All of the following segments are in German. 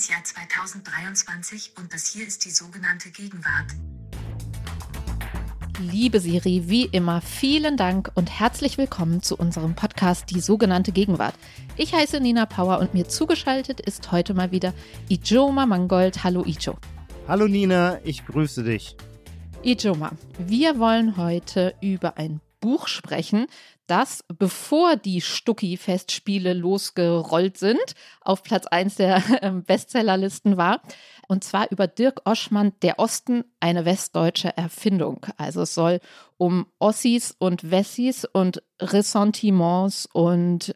das Jahr 2023 und das hier ist die sogenannte Gegenwart. Liebe Siri, wie immer, vielen Dank und herzlich willkommen zu unserem Podcast Die sogenannte Gegenwart. Ich heiße Nina Power und mir zugeschaltet ist heute mal wieder Ijoma Mangold. Hallo Ijo. Hallo Nina, ich grüße dich. Ijoma, wir wollen heute über ein Buch sprechen, das, bevor die Stucki-Festspiele losgerollt sind, auf Platz 1 der ähm, Bestsellerlisten war. Und zwar über Dirk Oschmann, Der Osten, eine westdeutsche Erfindung. Also es soll um Ossis und Wessis und Ressentiments und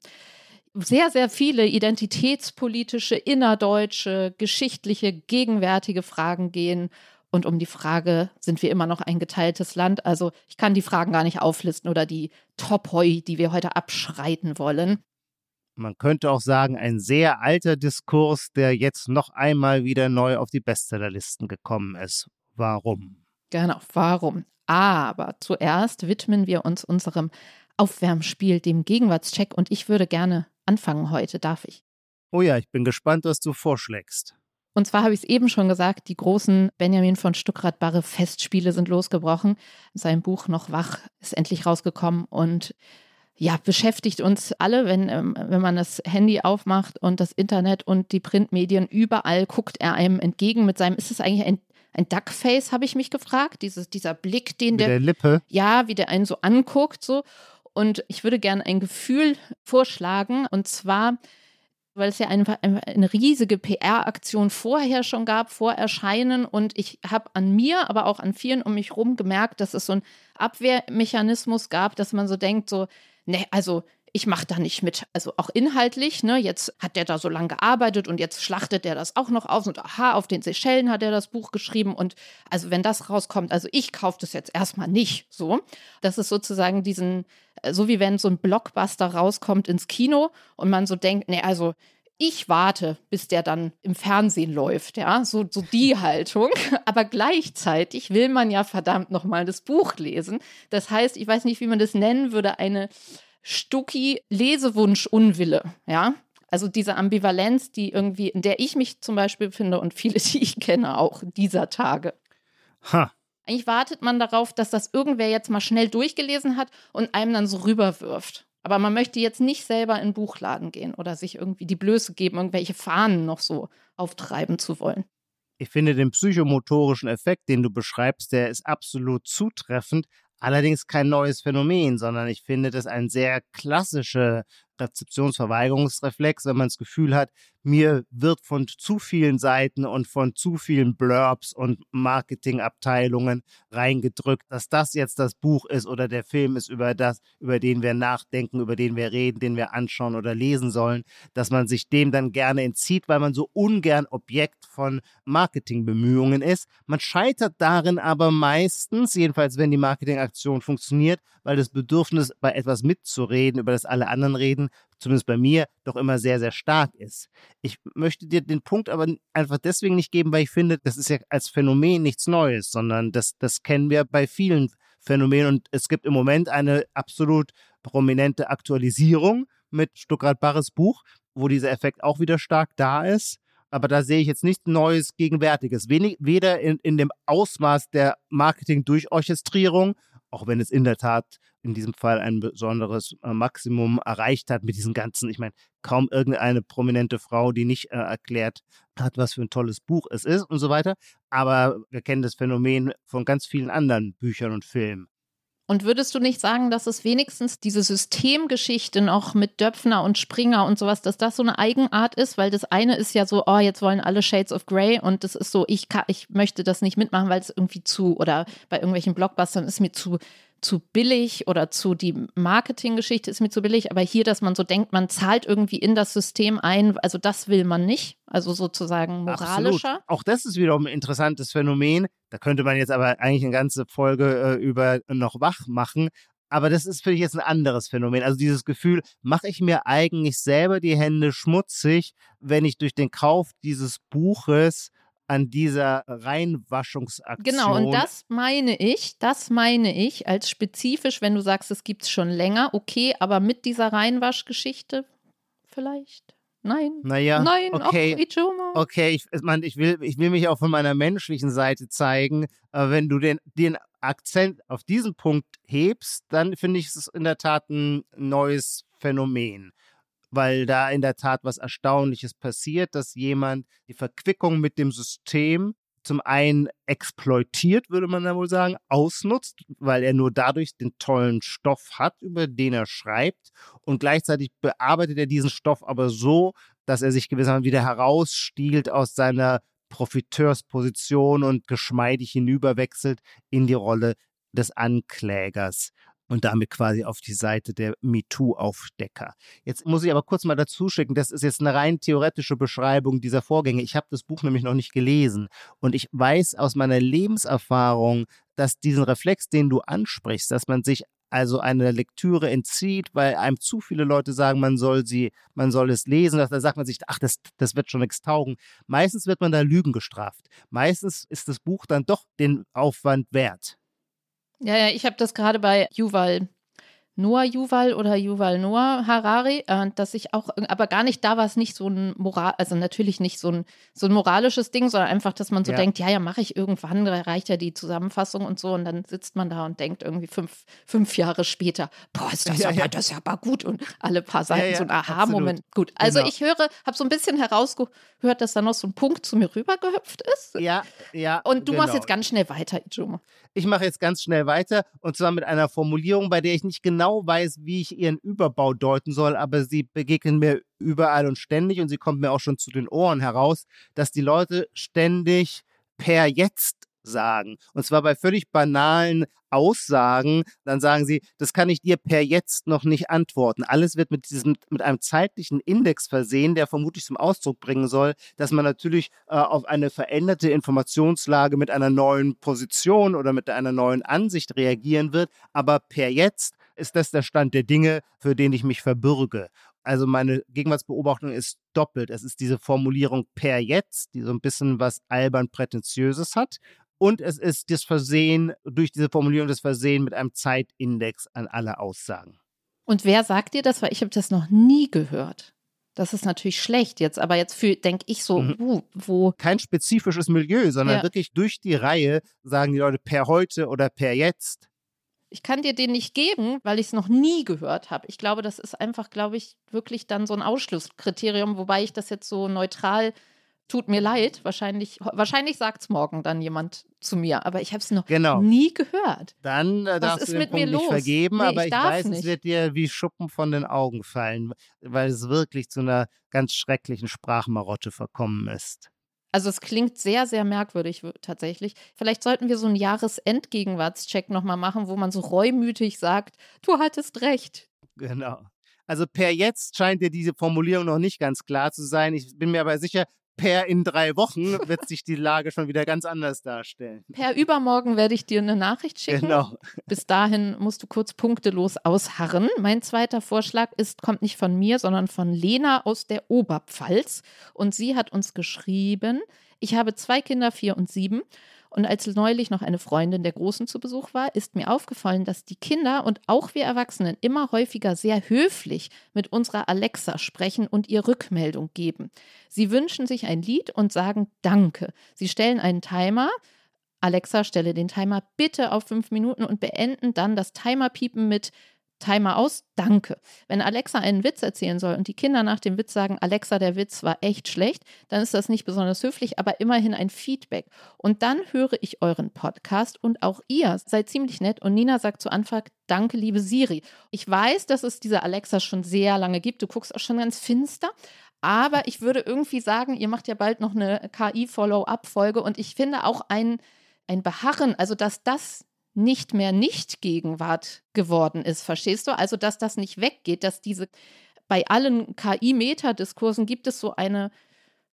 sehr, sehr viele identitätspolitische, innerdeutsche, geschichtliche, gegenwärtige Fragen gehen und um die Frage, sind wir immer noch ein geteiltes Land? Also ich kann die Fragen gar nicht auflisten oder die Top-Hoi, die wir heute abschreiten wollen. Man könnte auch sagen, ein sehr alter Diskurs, der jetzt noch einmal wieder neu auf die Bestsellerlisten gekommen ist. Warum? Genau, warum? Aber zuerst widmen wir uns unserem Aufwärmspiel, dem Gegenwartscheck. Und ich würde gerne anfangen heute, darf ich? Oh ja, ich bin gespannt, was du vorschlägst. Und zwar habe ich es eben schon gesagt, die großen Benjamin von Stuckrad-Barre Festspiele sind losgebrochen. Sein Buch Noch wach ist endlich rausgekommen und ja, beschäftigt uns alle, wenn, ähm, wenn man das Handy aufmacht und das Internet und die Printmedien, überall guckt er einem entgegen mit seinem, ist es eigentlich ein, ein Duckface, habe ich mich gefragt, Dieses, dieser Blick, den der, der Lippe. ja, wie der einen so anguckt, so. Und ich würde gerne ein Gefühl vorschlagen, und zwar weil es ja einfach eine, riesige PR-Aktion vorher schon gab, vor Erscheinen. Und ich habe an mir, aber auch an vielen um mich herum gemerkt, dass es so einen Abwehrmechanismus gab, dass man so denkt, so, ne, also ich mache da nicht mit. Also auch inhaltlich, ne, jetzt hat der da so lange gearbeitet und jetzt schlachtet der das auch noch aus und aha, auf den Seychellen hat er das Buch geschrieben und also wenn das rauskommt, also ich kaufe das jetzt erstmal nicht so. Das ist sozusagen diesen, so wie wenn so ein Blockbuster rauskommt ins Kino und man so denkt, ne, also ich warte, bis der dann im Fernsehen läuft, ja, so, so die Haltung. Aber gleichzeitig will man ja verdammt nochmal das Buch lesen. Das heißt, ich weiß nicht, wie man das nennen würde, eine Stucki-Lesewunsch-Unwille, ja. Also diese Ambivalenz, die irgendwie, in der ich mich zum Beispiel finde und viele, die ich kenne, auch dieser Tage. Ha. Eigentlich wartet man darauf, dass das irgendwer jetzt mal schnell durchgelesen hat und einem dann so rüberwirft. Aber man möchte jetzt nicht selber in den Buchladen gehen oder sich irgendwie die Blöße geben, irgendwelche Fahnen noch so auftreiben zu wollen. Ich finde den psychomotorischen Effekt, den du beschreibst, der ist absolut zutreffend. Allerdings kein neues Phänomen, sondern ich finde das ein sehr klassischer Rezeptionsverweigerungsreflex, wenn man das Gefühl hat, mir wird von zu vielen Seiten und von zu vielen Blurbs und Marketingabteilungen reingedrückt, dass das jetzt das Buch ist oder der Film ist über das, über den wir nachdenken, über den wir reden, den wir anschauen oder lesen sollen, dass man sich dem dann gerne entzieht, weil man so ungern Objekt von Marketingbemühungen ist. Man scheitert darin aber meistens, jedenfalls wenn die Marketingaktion funktioniert, weil das Bedürfnis bei etwas mitzureden, über das alle anderen reden, zumindest bei mir, doch immer sehr, sehr stark ist. Ich möchte dir den Punkt aber einfach deswegen nicht geben, weil ich finde, das ist ja als Phänomen nichts Neues, sondern das, das kennen wir bei vielen Phänomenen und es gibt im Moment eine absolut prominente Aktualisierung mit Stuttgart Barres Buch, wo dieser Effekt auch wieder stark da ist. Aber da sehe ich jetzt nichts Neues, Gegenwärtiges. Wenig, weder in, in dem Ausmaß der Marketing-Durchorchestrierung auch wenn es in der Tat in diesem Fall ein besonderes äh, Maximum erreicht hat mit diesen ganzen, ich meine, kaum irgendeine prominente Frau, die nicht äh, erklärt hat, was für ein tolles Buch es ist und so weiter. Aber wir kennen das Phänomen von ganz vielen anderen Büchern und Filmen. Und würdest du nicht sagen, dass es wenigstens diese Systemgeschichte noch mit Döpfner und Springer und sowas, dass das so eine Eigenart ist? Weil das eine ist ja so, oh, jetzt wollen alle Shades of Grey und das ist so, ich, kann, ich möchte das nicht mitmachen, weil es irgendwie zu, oder bei irgendwelchen Blockbustern ist mir zu, zu billig oder zu die Marketinggeschichte ist mir zu billig, aber hier, dass man so denkt, man zahlt irgendwie in das System ein, also das will man nicht, also sozusagen moralischer. Absolut. Auch das ist wiederum ein interessantes Phänomen. Da könnte man jetzt aber eigentlich eine ganze Folge äh, über noch wach machen. Aber das ist für mich jetzt ein anderes Phänomen. Also dieses Gefühl, mache ich mir eigentlich selber die Hände schmutzig, wenn ich durch den Kauf dieses Buches an dieser Reinwaschungsaktion. Genau, und das meine ich, das meine ich als spezifisch, wenn du sagst, es gibt es schon länger, okay, aber mit dieser Reinwaschgeschichte vielleicht? Nein. Naja, Nein, okay. auch. Okay, ich, mein, ich, will, ich will mich auch von meiner menschlichen Seite zeigen, aber wenn du den, den Akzent auf diesen Punkt hebst, dann finde ich es in der Tat ein neues Phänomen weil da in der Tat was Erstaunliches passiert, dass jemand die Verquickung mit dem System zum einen exploitiert, würde man da wohl sagen, ausnutzt, weil er nur dadurch den tollen Stoff hat, über den er schreibt. Und gleichzeitig bearbeitet er diesen Stoff aber so, dass er sich gewissermaßen wieder herausstiehlt aus seiner Profiteursposition und geschmeidig hinüberwechselt in die Rolle des Anklägers und damit quasi auf die Seite der MeToo-Aufdecker. Jetzt muss ich aber kurz mal dazu schicken, das ist jetzt eine rein theoretische Beschreibung dieser Vorgänge. Ich habe das Buch nämlich noch nicht gelesen und ich weiß aus meiner Lebenserfahrung, dass diesen Reflex, den du ansprichst, dass man sich also eine Lektüre entzieht, weil einem zu viele Leute sagen, man soll sie, man soll es lesen. Da sagt man sich, ach, das, das wird schon nichts taugen. Meistens wird man da Lügen gestraft. Meistens ist das Buch dann doch den Aufwand wert. Ja, ja, ich habe das gerade bei Yuval Noah Yuval oder Yuval Noah Harari, äh, dass ich auch, aber gar nicht, da war es nicht so ein Moral, also natürlich nicht so ein, so ein moralisches Ding, sondern einfach, dass man so ja. denkt, ja, ja, mache ich irgendwann, da reicht ja die Zusammenfassung und so und dann sitzt man da und denkt irgendwie fünf, fünf Jahre später, boah, ist das, ja, aber, ja. das ist ja aber gut und alle paar Seiten so ein Aha-Moment. Gut, also genau. ich höre, habe so ein bisschen herausgehört, dass da noch so ein Punkt zu mir rübergehüpft ist. Ja, ja. Und du genau. machst jetzt ganz schnell weiter, Ijoma. Ich mache jetzt ganz schnell weiter und zwar mit einer Formulierung, bei der ich nicht genau weiß, wie ich ihren Überbau deuten soll, aber sie begegnen mir überall und ständig und sie kommt mir auch schon zu den Ohren heraus, dass die Leute ständig per jetzt sagen. Und zwar bei völlig banalen Aussagen, dann sagen sie, das kann ich dir per jetzt noch nicht antworten. Alles wird mit diesem, mit einem zeitlichen Index versehen, der vermutlich zum Ausdruck bringen soll, dass man natürlich äh, auf eine veränderte Informationslage mit einer neuen Position oder mit einer neuen Ansicht reagieren wird. Aber per jetzt ist das der Stand der Dinge, für den ich mich verbürge. Also meine Gegenwartsbeobachtung ist doppelt. Es ist diese Formulierung per jetzt, die so ein bisschen was albern prätentiöses hat und es ist das Versehen, durch diese Formulierung das Versehen mit einem Zeitindex an alle Aussagen. Und wer sagt dir das? Weil ich habe das noch nie gehört. Das ist natürlich schlecht jetzt, aber jetzt denke ich so, mhm. uh, wo. Kein spezifisches Milieu, sondern ja. wirklich durch die Reihe sagen die Leute per heute oder per jetzt. Ich kann dir den nicht geben, weil ich es noch nie gehört habe. Ich glaube, das ist einfach, glaube ich, wirklich dann so ein Ausschlusskriterium, wobei ich das jetzt so neutral tut mir leid, wahrscheinlich, wahrscheinlich sagt es morgen dann jemand zu mir, aber ich habe es noch genau. nie gehört. Dann äh, darfst du den Punkt nicht vergeben, nee, aber ich, ich weiß, nicht. es wird dir wie Schuppen von den Augen fallen, weil es wirklich zu einer ganz schrecklichen Sprachmarotte verkommen ist. Also es klingt sehr, sehr merkwürdig tatsächlich. Vielleicht sollten wir so einen Jahresendgegenwartscheck nochmal machen, wo man so reumütig sagt, du hattest recht. Genau. Also per jetzt scheint dir diese Formulierung noch nicht ganz klar zu sein. Ich bin mir aber sicher, per in drei Wochen wird sich die Lage schon wieder ganz anders darstellen. Per übermorgen werde ich dir eine Nachricht schicken. Genau. Bis dahin musst du kurz punktelos ausharren. Mein zweiter Vorschlag ist, kommt nicht von mir, sondern von Lena aus der Oberpfalz. Und sie hat uns geschrieben, ich habe zwei Kinder, vier und sieben. Und als neulich noch eine Freundin der Großen zu Besuch war, ist mir aufgefallen, dass die Kinder und auch wir Erwachsenen immer häufiger sehr höflich mit unserer Alexa sprechen und ihr Rückmeldung geben. Sie wünschen sich ein Lied und sagen Danke. Sie stellen einen Timer. Alexa, stelle den Timer bitte auf fünf Minuten und beenden dann das Timerpiepen mit Timer aus, danke. Wenn Alexa einen Witz erzählen soll und die Kinder nach dem Witz sagen, Alexa, der Witz war echt schlecht, dann ist das nicht besonders höflich, aber immerhin ein Feedback. Und dann höre ich euren Podcast und auch ihr seid ziemlich nett. Und Nina sagt zu Anfang, danke, liebe Siri. Ich weiß, dass es diese Alexa schon sehr lange gibt. Du guckst auch schon ganz finster. Aber ich würde irgendwie sagen, ihr macht ja bald noch eine KI-Follow-up-Folge und ich finde auch ein, ein Beharren, also dass das nicht mehr Nicht-Gegenwart geworden ist. Verstehst du? Also, dass das nicht weggeht, dass diese bei allen KI-Metadiskursen gibt es so eine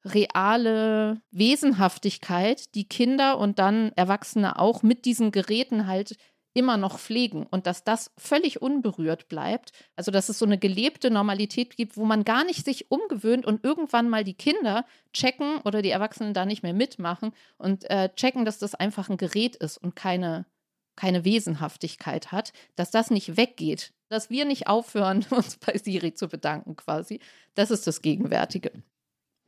reale Wesenhaftigkeit, die Kinder und dann Erwachsene auch mit diesen Geräten halt immer noch pflegen und dass das völlig unberührt bleibt. Also dass es so eine gelebte Normalität gibt, wo man gar nicht sich umgewöhnt und irgendwann mal die Kinder checken oder die Erwachsenen da nicht mehr mitmachen und äh, checken, dass das einfach ein Gerät ist und keine keine Wesenhaftigkeit hat, dass das nicht weggeht. dass wir nicht aufhören, uns bei Siri zu bedanken quasi. Das ist das Gegenwärtige.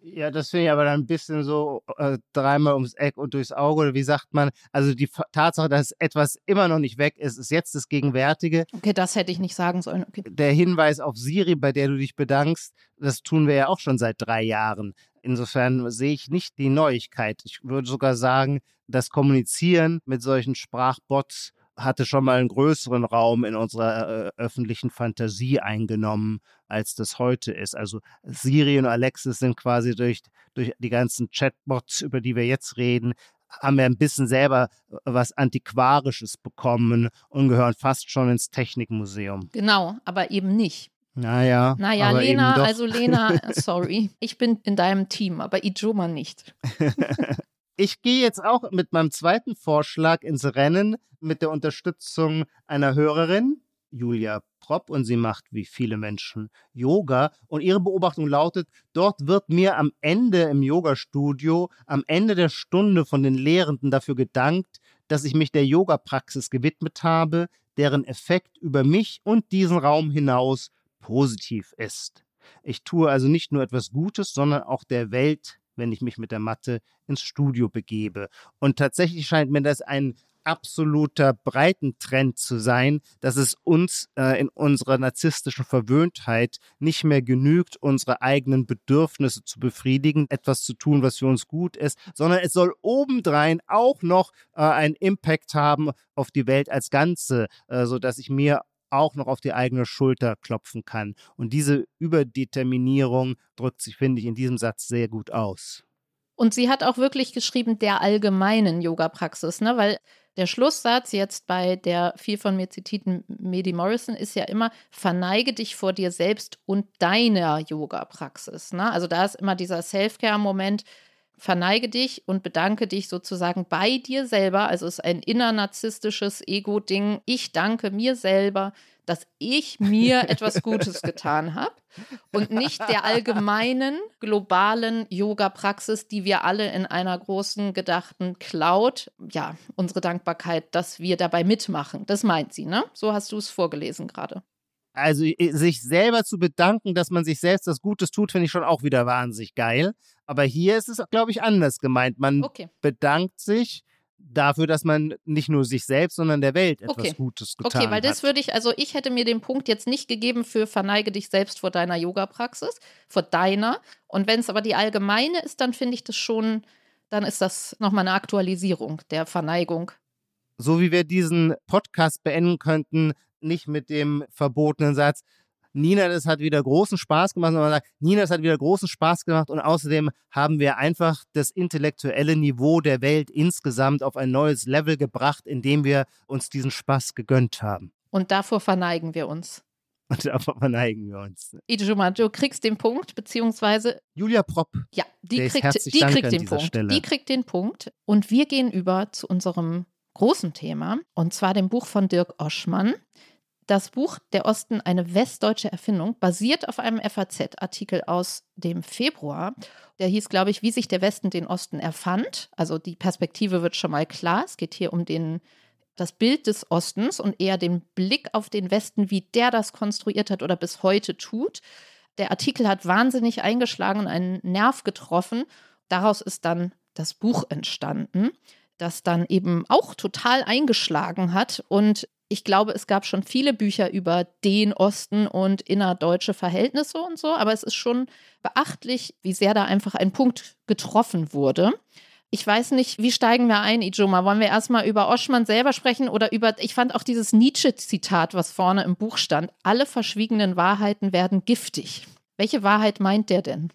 Ja, das finde ich aber dann ein bisschen so äh, dreimal ums Eck und durchs Auge. Oder wie sagt man? Also die Tatsache, dass etwas immer noch nicht weg ist, ist jetzt das Gegenwärtige. Okay, das hätte ich nicht sagen sollen. Okay. Der Hinweis auf Siri, bei der du dich bedankst, das tun wir ja auch schon seit drei Jahren. Insofern sehe ich nicht die Neuigkeit. Ich würde sogar sagen, das Kommunizieren mit solchen Sprachbots hatte schon mal einen größeren Raum in unserer äh, öffentlichen Fantasie eingenommen, als das heute ist. Also Siri und Alexis sind quasi durch, durch die ganzen Chatbots, über die wir jetzt reden, haben wir ein bisschen selber äh, was Antiquarisches bekommen und gehören fast schon ins Technikmuseum. Genau, aber eben nicht. Naja. Naja, Lena, also Lena, sorry, ich bin in deinem Team, aber Ijoma nicht. Ich gehe jetzt auch mit meinem zweiten Vorschlag ins Rennen mit der Unterstützung einer Hörerin, Julia Propp, und sie macht wie viele Menschen Yoga. Und ihre Beobachtung lautet, dort wird mir am Ende im Yoga-Studio, am Ende der Stunde von den Lehrenden dafür gedankt, dass ich mich der Yoga-Praxis gewidmet habe, deren Effekt über mich und diesen Raum hinaus positiv ist. Ich tue also nicht nur etwas Gutes, sondern auch der Welt wenn ich mich mit der Matte ins Studio begebe. Und tatsächlich scheint mir das ein absoluter Breitentrend zu sein, dass es uns äh, in unserer narzisstischen Verwöhntheit nicht mehr genügt, unsere eigenen Bedürfnisse zu befriedigen, etwas zu tun, was für uns gut ist, sondern es soll obendrein auch noch äh, einen Impact haben auf die Welt als Ganze, äh, so dass ich mir auch noch auf die eigene Schulter klopfen kann. Und diese Überdeterminierung drückt sich, finde ich, in diesem Satz sehr gut aus. Und sie hat auch wirklich geschrieben, der allgemeinen Yoga-Praxis, ne? weil der Schlusssatz jetzt bei der viel von mir zitierten Medi Morrison ist ja immer, verneige dich vor dir selbst und deiner Yoga-Praxis. Ne? Also da ist immer dieser Self-Care-Moment, verneige dich und bedanke dich sozusagen bei dir selber. Also es ist ein innernarzisstisches Ego-Ding. Ich danke mir selber, dass ich mir etwas Gutes getan habe und nicht der allgemeinen globalen Yoga-Praxis, die wir alle in einer großen gedachten Cloud, ja, unsere Dankbarkeit, dass wir dabei mitmachen. Das meint sie, ne? So hast du es vorgelesen gerade. Also sich selber zu bedanken, dass man sich selbst das Gutes tut, finde ich schon auch wieder wahnsinnig geil. Aber hier ist es, glaube ich, anders gemeint. Man okay. bedankt sich dafür, dass man nicht nur sich selbst, sondern der Welt etwas okay. Gutes getan hat. Okay, weil das hat. würde ich, also ich hätte mir den Punkt jetzt nicht gegeben für verneige dich selbst vor deiner Yoga-Praxis, vor deiner. Und wenn es aber die allgemeine ist, dann finde ich das schon, dann ist das nochmal eine Aktualisierung der Verneigung. So wie wir diesen Podcast beenden könnten, nicht mit dem verbotenen Satz, Nina, das hat wieder großen Spaß gemacht, sondern man sagt, Nina, das hat wieder großen Spaß gemacht und außerdem haben wir einfach das intellektuelle Niveau der Welt insgesamt auf ein neues Level gebracht, indem wir uns diesen Spaß gegönnt haben. Und davor verneigen wir uns. Und davor verneigen wir uns. Ijuma, du kriegst den Punkt, beziehungsweise. Julia Propp. Ja, die kriegt, die kriegt den Punkt. Stelle. Die kriegt den Punkt. Und wir gehen über zu unserem großen Thema, und zwar dem Buch von Dirk Oschmann. Das Buch Der Osten, eine westdeutsche Erfindung, basiert auf einem FAZ-Artikel aus dem Februar. Der hieß, glaube ich, wie sich der Westen den Osten erfand. Also die Perspektive wird schon mal klar. Es geht hier um den, das Bild des Ostens und eher den Blick auf den Westen, wie der das konstruiert hat oder bis heute tut. Der Artikel hat wahnsinnig eingeschlagen und einen Nerv getroffen. Daraus ist dann das Buch entstanden das dann eben auch total eingeschlagen hat und ich glaube, es gab schon viele Bücher über den Osten und innerdeutsche Verhältnisse und so, aber es ist schon beachtlich, wie sehr da einfach ein Punkt getroffen wurde. Ich weiß nicht, wie steigen wir ein, Ijoma? Wollen wir erstmal über Oschmann selber sprechen oder über, ich fand auch dieses Nietzsche-Zitat, was vorne im Buch stand, alle verschwiegenen Wahrheiten werden giftig. Welche Wahrheit meint der denn?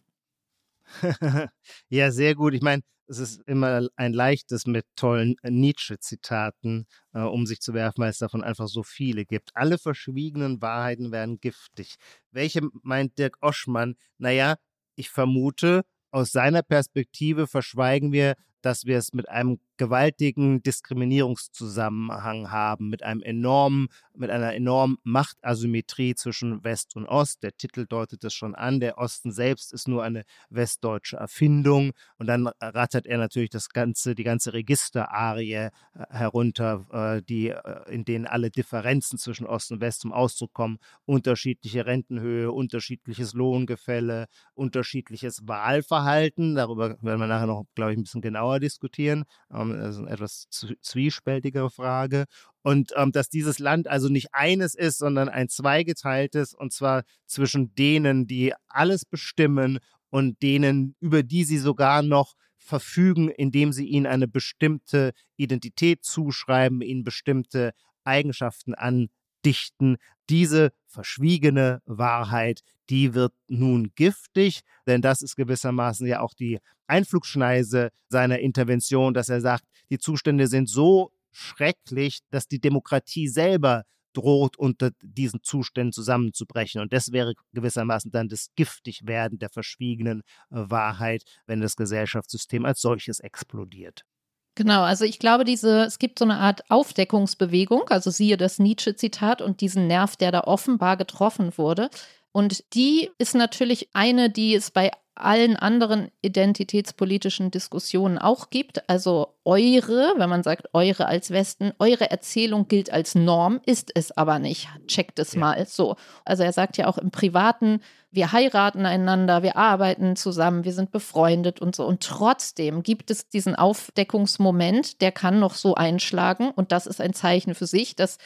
ja, sehr gut. Ich meine, es ist immer ein leichtes mit tollen äh, Nietzsche-Zitaten äh, um sich zu werfen, weil es davon einfach so viele gibt. Alle verschwiegenen Wahrheiten werden giftig. Welche meint Dirk Oschmann? Naja, ich vermute, aus seiner Perspektive verschweigen wir, dass wir es mit einem gewaltigen Diskriminierungszusammenhang haben, mit einem enormen, mit einer enormen Machtasymmetrie zwischen West und Ost. Der Titel deutet es schon an. Der Osten selbst ist nur eine westdeutsche Erfindung. Und dann rattert er natürlich das ganze, die ganze Registerarie äh, herunter, äh, die, äh, in denen alle Differenzen zwischen Ost und West zum Ausdruck kommen. Unterschiedliche Rentenhöhe, unterschiedliches Lohngefälle, unterschiedliches Wahlverhalten. Darüber werden wir nachher noch, glaube ich, ein bisschen genauer diskutieren. Ähm, das ist eine etwas zwiespältigere Frage. Und ähm, dass dieses Land also nicht eines ist, sondern ein zweigeteiltes, und zwar zwischen denen, die alles bestimmen und denen, über die sie sogar noch verfügen, indem sie ihnen eine bestimmte Identität zuschreiben, ihnen bestimmte Eigenschaften andichten. Diese verschwiegene Wahrheit, die wird nun giftig, denn das ist gewissermaßen ja auch die Einflugschneise seiner Intervention, dass er sagt, die Zustände sind so schrecklich, dass die Demokratie selber droht, unter diesen Zuständen zusammenzubrechen. Und das wäre gewissermaßen dann das Giftigwerden der verschwiegenen Wahrheit, wenn das Gesellschaftssystem als solches explodiert. Genau, also ich glaube, diese, es gibt so eine Art Aufdeckungsbewegung, also siehe das Nietzsche-Zitat und diesen Nerv, der da offenbar getroffen wurde. Und die ist natürlich eine, die es bei allen anderen identitätspolitischen Diskussionen auch gibt. Also eure, wenn man sagt eure als Westen, eure Erzählung gilt als Norm, ist es aber nicht. Checkt es ja. mal so. Also er sagt ja auch im Privaten, wir heiraten einander, wir arbeiten zusammen, wir sind befreundet und so. Und trotzdem gibt es diesen Aufdeckungsmoment, der kann noch so einschlagen. Und das ist ein Zeichen für sich, dass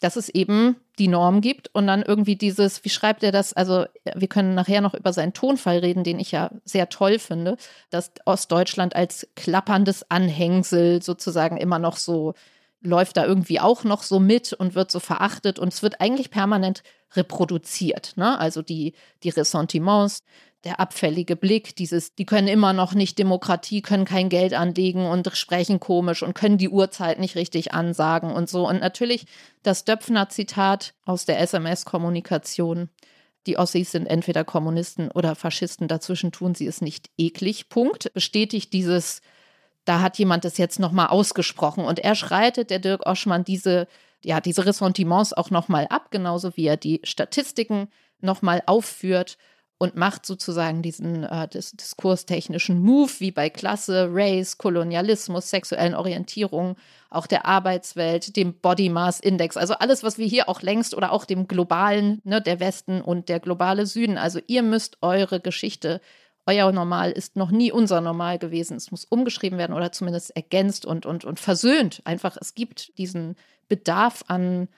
dass es eben die Norm gibt und dann irgendwie dieses, wie schreibt er das? Also, wir können nachher noch über seinen Tonfall reden, den ich ja sehr toll finde, dass Ostdeutschland als klapperndes Anhängsel sozusagen immer noch so läuft da irgendwie auch noch so mit und wird so verachtet und es wird eigentlich permanent reproduziert. Ne? Also die, die Ressentiments, der abfällige Blick, dieses, die können immer noch nicht Demokratie, können kein Geld anlegen und sprechen komisch und können die Uhrzeit nicht richtig ansagen und so. Und natürlich das Döpfner-Zitat aus der SMS-Kommunikation. Die Ossis sind entweder Kommunisten oder Faschisten, dazwischen tun sie es nicht eklig. Punkt. Bestätigt dieses, da hat jemand das jetzt nochmal ausgesprochen. Und er schreitet, der Dirk Oschmann, diese, ja, diese Ressentiments auch nochmal ab, genauso wie er die Statistiken nochmal aufführt und macht sozusagen diesen äh, dis diskurstechnischen Move wie bei Klasse, Race, Kolonialismus, sexuellen Orientierung, auch der Arbeitswelt, dem Body Mass Index, also alles, was wir hier auch längst oder auch dem globalen, ne, der Westen und der globale Süden. Also ihr müsst eure Geschichte, euer Normal ist noch nie unser Normal gewesen. Es muss umgeschrieben werden oder zumindest ergänzt und, und, und versöhnt. Einfach, es gibt diesen Bedarf an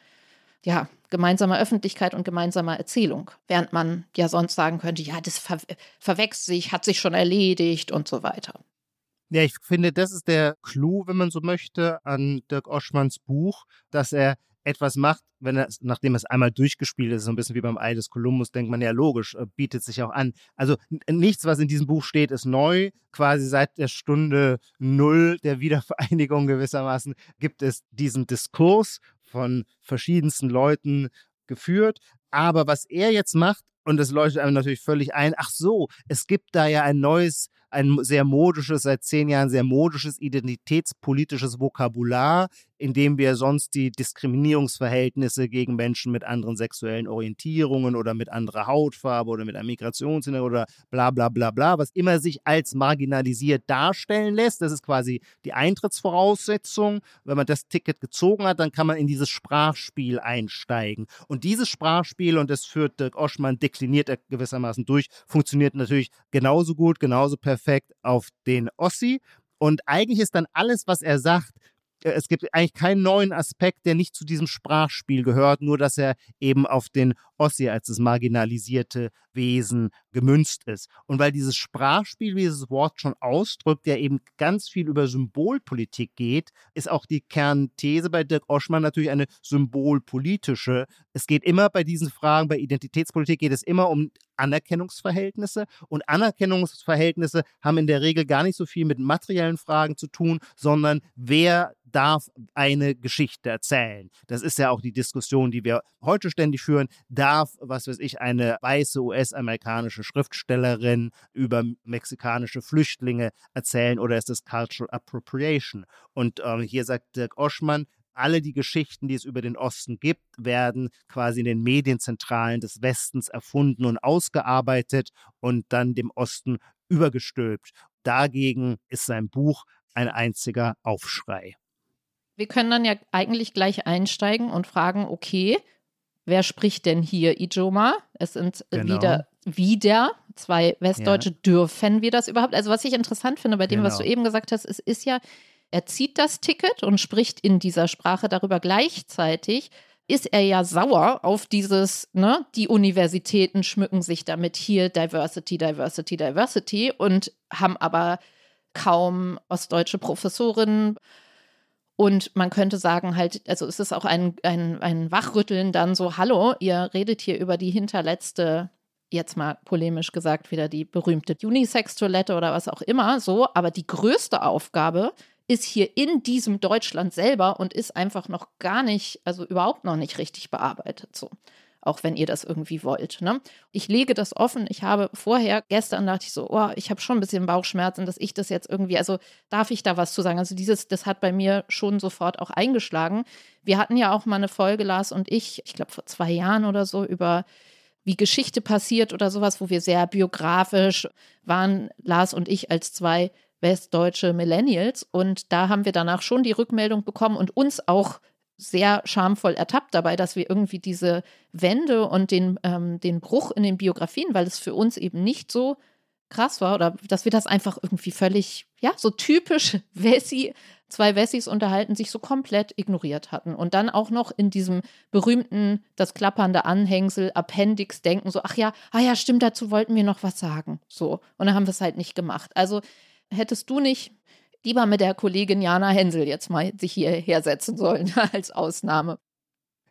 ja, gemeinsamer Öffentlichkeit und gemeinsamer Erzählung. Während man ja sonst sagen könnte, ja, das ver verwechselt sich, hat sich schon erledigt und so weiter. Ja, ich finde, das ist der Clou, wenn man so möchte, an Dirk Oschmanns Buch, dass er etwas macht, wenn er, nachdem es einmal durchgespielt ist, so ein bisschen wie beim Ei des Kolumbus, denkt man ja logisch, äh, bietet sich auch an. Also nichts, was in diesem Buch steht, ist neu. Quasi seit der Stunde Null der Wiedervereinigung gewissermaßen gibt es diesen Diskurs von verschiedensten Leuten geführt. Aber was er jetzt macht, und das leuchtet einem natürlich völlig ein, ach so, es gibt da ja ein neues ein sehr modisches, seit zehn Jahren sehr modisches identitätspolitisches Vokabular, in dem wir sonst die Diskriminierungsverhältnisse gegen Menschen mit anderen sexuellen Orientierungen oder mit anderer Hautfarbe oder mit einem Migrationshintergrund oder bla bla bla bla, was immer sich als marginalisiert darstellen lässt. Das ist quasi die Eintrittsvoraussetzung. Wenn man das Ticket gezogen hat, dann kann man in dieses Sprachspiel einsteigen. Und dieses Sprachspiel, und das führt Dirk Oschmann, dekliniert er gewissermaßen durch, funktioniert natürlich genauso gut, genauso perfekt perfekt auf den Ossi. Und eigentlich ist dann alles, was er sagt, äh, es gibt eigentlich keinen neuen Aspekt, der nicht zu diesem Sprachspiel gehört, nur dass er eben auf den Ossi als das marginalisierte Wesen gemünzt ist. Und weil dieses Sprachspiel, wie dieses Wort schon ausdrückt, ja eben ganz viel über Symbolpolitik geht, ist auch die Kernthese bei Dirk Oschmann natürlich eine symbolpolitische. Es geht immer bei diesen Fragen, bei Identitätspolitik geht es immer um Anerkennungsverhältnisse. Und Anerkennungsverhältnisse haben in der Regel gar nicht so viel mit materiellen Fragen zu tun, sondern wer darf eine Geschichte erzählen. Das ist ja auch die Diskussion, die wir heute ständig führen. Darf, was weiß ich, eine weiße US-amerikanische Schriftstellerin über mexikanische Flüchtlinge erzählen oder ist es Cultural Appropriation? Und ähm, hier sagt Dirk Oschmann, alle die Geschichten, die es über den Osten gibt, werden quasi in den Medienzentralen des Westens erfunden und ausgearbeitet und dann dem Osten übergestülpt. Dagegen ist sein Buch ein einziger Aufschrei. Wir können dann ja eigentlich gleich einsteigen und fragen, okay, wer spricht denn hier Ijoma? Es sind genau. wieder, wieder zwei Westdeutsche. Ja. Dürfen wir das überhaupt? Also was ich interessant finde bei dem, genau. was du eben gesagt hast, es ist ja, er zieht das Ticket und spricht in dieser Sprache darüber. Gleichzeitig ist er ja sauer auf dieses, ne, die Universitäten schmücken sich damit hier Diversity, Diversity, Diversity und haben aber kaum ostdeutsche Professorinnen. Und man könnte sagen, halt, also es ist auch ein, ein, ein Wachrütteln dann so, hallo, ihr redet hier über die hinterletzte, jetzt mal polemisch gesagt, wieder die berühmte Unisex-Toilette oder was auch immer, so, aber die größte Aufgabe ist hier in diesem Deutschland selber und ist einfach noch gar nicht, also überhaupt noch nicht richtig bearbeitet, so auch wenn ihr das irgendwie wollt. Ne? Ich lege das offen. Ich habe vorher, gestern dachte ich so, oh, ich habe schon ein bisschen Bauchschmerzen, dass ich das jetzt irgendwie, also darf ich da was zu sagen? Also dieses, das hat bei mir schon sofort auch eingeschlagen. Wir hatten ja auch mal eine Folge, Lars und ich, ich glaube vor zwei Jahren oder so, über wie Geschichte passiert oder sowas, wo wir sehr biografisch waren, Lars und ich als zwei westdeutsche Millennials. Und da haben wir danach schon die Rückmeldung bekommen und uns auch sehr schamvoll ertappt dabei, dass wir irgendwie diese Wende und den, ähm, den Bruch in den Biografien, weil es für uns eben nicht so krass war oder dass wir das einfach irgendwie völlig, ja, so typisch Wessi, zwei Wessis unterhalten, sich so komplett ignoriert hatten. Und dann auch noch in diesem berühmten, das klappernde Anhängsel, Appendix denken, so, ach ja, ah ja, stimmt, dazu wollten wir noch was sagen. So. Und dann haben wir es halt nicht gemacht. Also hättest du nicht lieber mit der Kollegin Jana Hensel jetzt mal sich hierher setzen sollen als Ausnahme.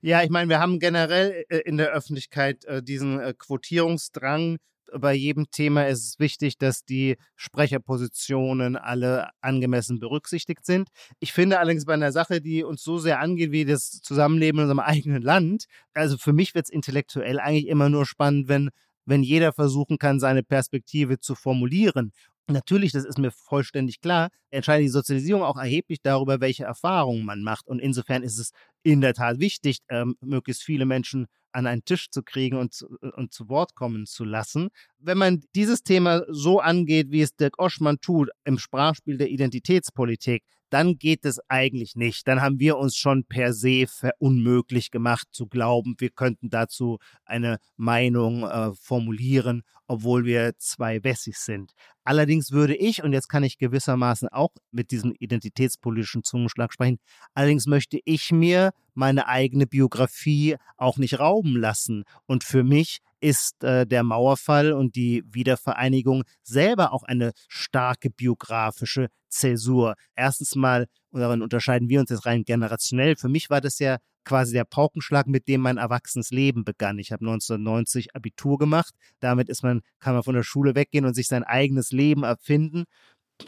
Ja, ich meine, wir haben generell äh, in der Öffentlichkeit äh, diesen äh, Quotierungsdrang. Bei jedem Thema ist es wichtig, dass die Sprecherpositionen alle angemessen berücksichtigt sind. Ich finde allerdings bei einer Sache, die uns so sehr angeht wie das Zusammenleben in unserem eigenen Land, also für mich wird es intellektuell eigentlich immer nur spannend, wenn wenn jeder versuchen kann, seine Perspektive zu formulieren. Natürlich, das ist mir vollständig klar, entscheidet die Sozialisierung auch erheblich darüber, welche Erfahrungen man macht. Und insofern ist es in der Tat wichtig, ähm, möglichst viele Menschen an einen Tisch zu kriegen und, und zu Wort kommen zu lassen. Wenn man dieses Thema so angeht, wie es Dirk Oschmann tut, im Sprachspiel der Identitätspolitik, dann geht es eigentlich nicht. Dann haben wir uns schon per se verunmöglich gemacht zu glauben, wir könnten dazu eine Meinung äh, formulieren, obwohl wir zwei Wessis sind. Allerdings würde ich, und jetzt kann ich gewissermaßen auch mit diesem identitätspolitischen Zungenschlag sprechen, allerdings möchte ich mir meine eigene Biografie auch nicht rauben lassen. Und für mich ist äh, der Mauerfall und die Wiedervereinigung selber auch eine starke biografische Zäsur. Erstens mal, und darin unterscheiden wir uns jetzt rein generationell. Für mich war das ja quasi der Paukenschlag, mit dem mein erwachsenes Leben begann. Ich habe 1990 Abitur gemacht. Damit ist man, kann man von der Schule weggehen und sich sein eigenes Leben erfinden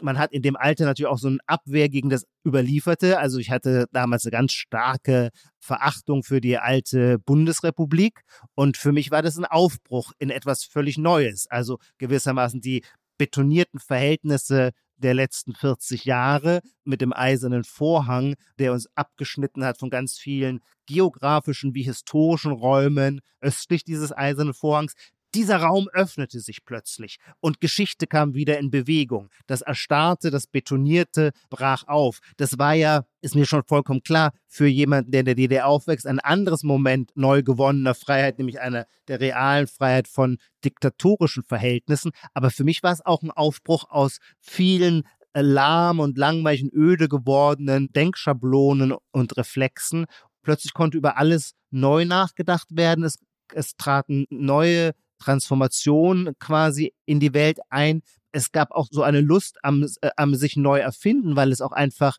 man hat in dem Alter natürlich auch so eine Abwehr gegen das Überlieferte. Also ich hatte damals eine ganz starke Verachtung für die alte Bundesrepublik und für mich war das ein Aufbruch in etwas völlig Neues. Also gewissermaßen die betonierten Verhältnisse der letzten 40 Jahre mit dem eisernen Vorhang, der uns abgeschnitten hat von ganz vielen geografischen wie historischen Räumen. Östlich dieses eisernen Vorhangs, dieser Raum öffnete sich plötzlich und Geschichte kam wieder in Bewegung. Das Erstarrte, das Betonierte brach auf. Das war ja, ist mir schon vollkommen klar, für jemanden, der in der DDR aufwächst, ein anderes Moment neu gewonnener Freiheit, nämlich einer der realen Freiheit von diktatorischen Verhältnissen. Aber für mich war es auch ein Aufbruch aus vielen äh, lahm und langweilig und öde gewordenen Denkschablonen und Reflexen. Plötzlich konnte über alles neu nachgedacht werden. Es, es traten neue Transformation quasi in die Welt ein. Es gab auch so eine Lust am, äh, am sich neu erfinden, weil es auch einfach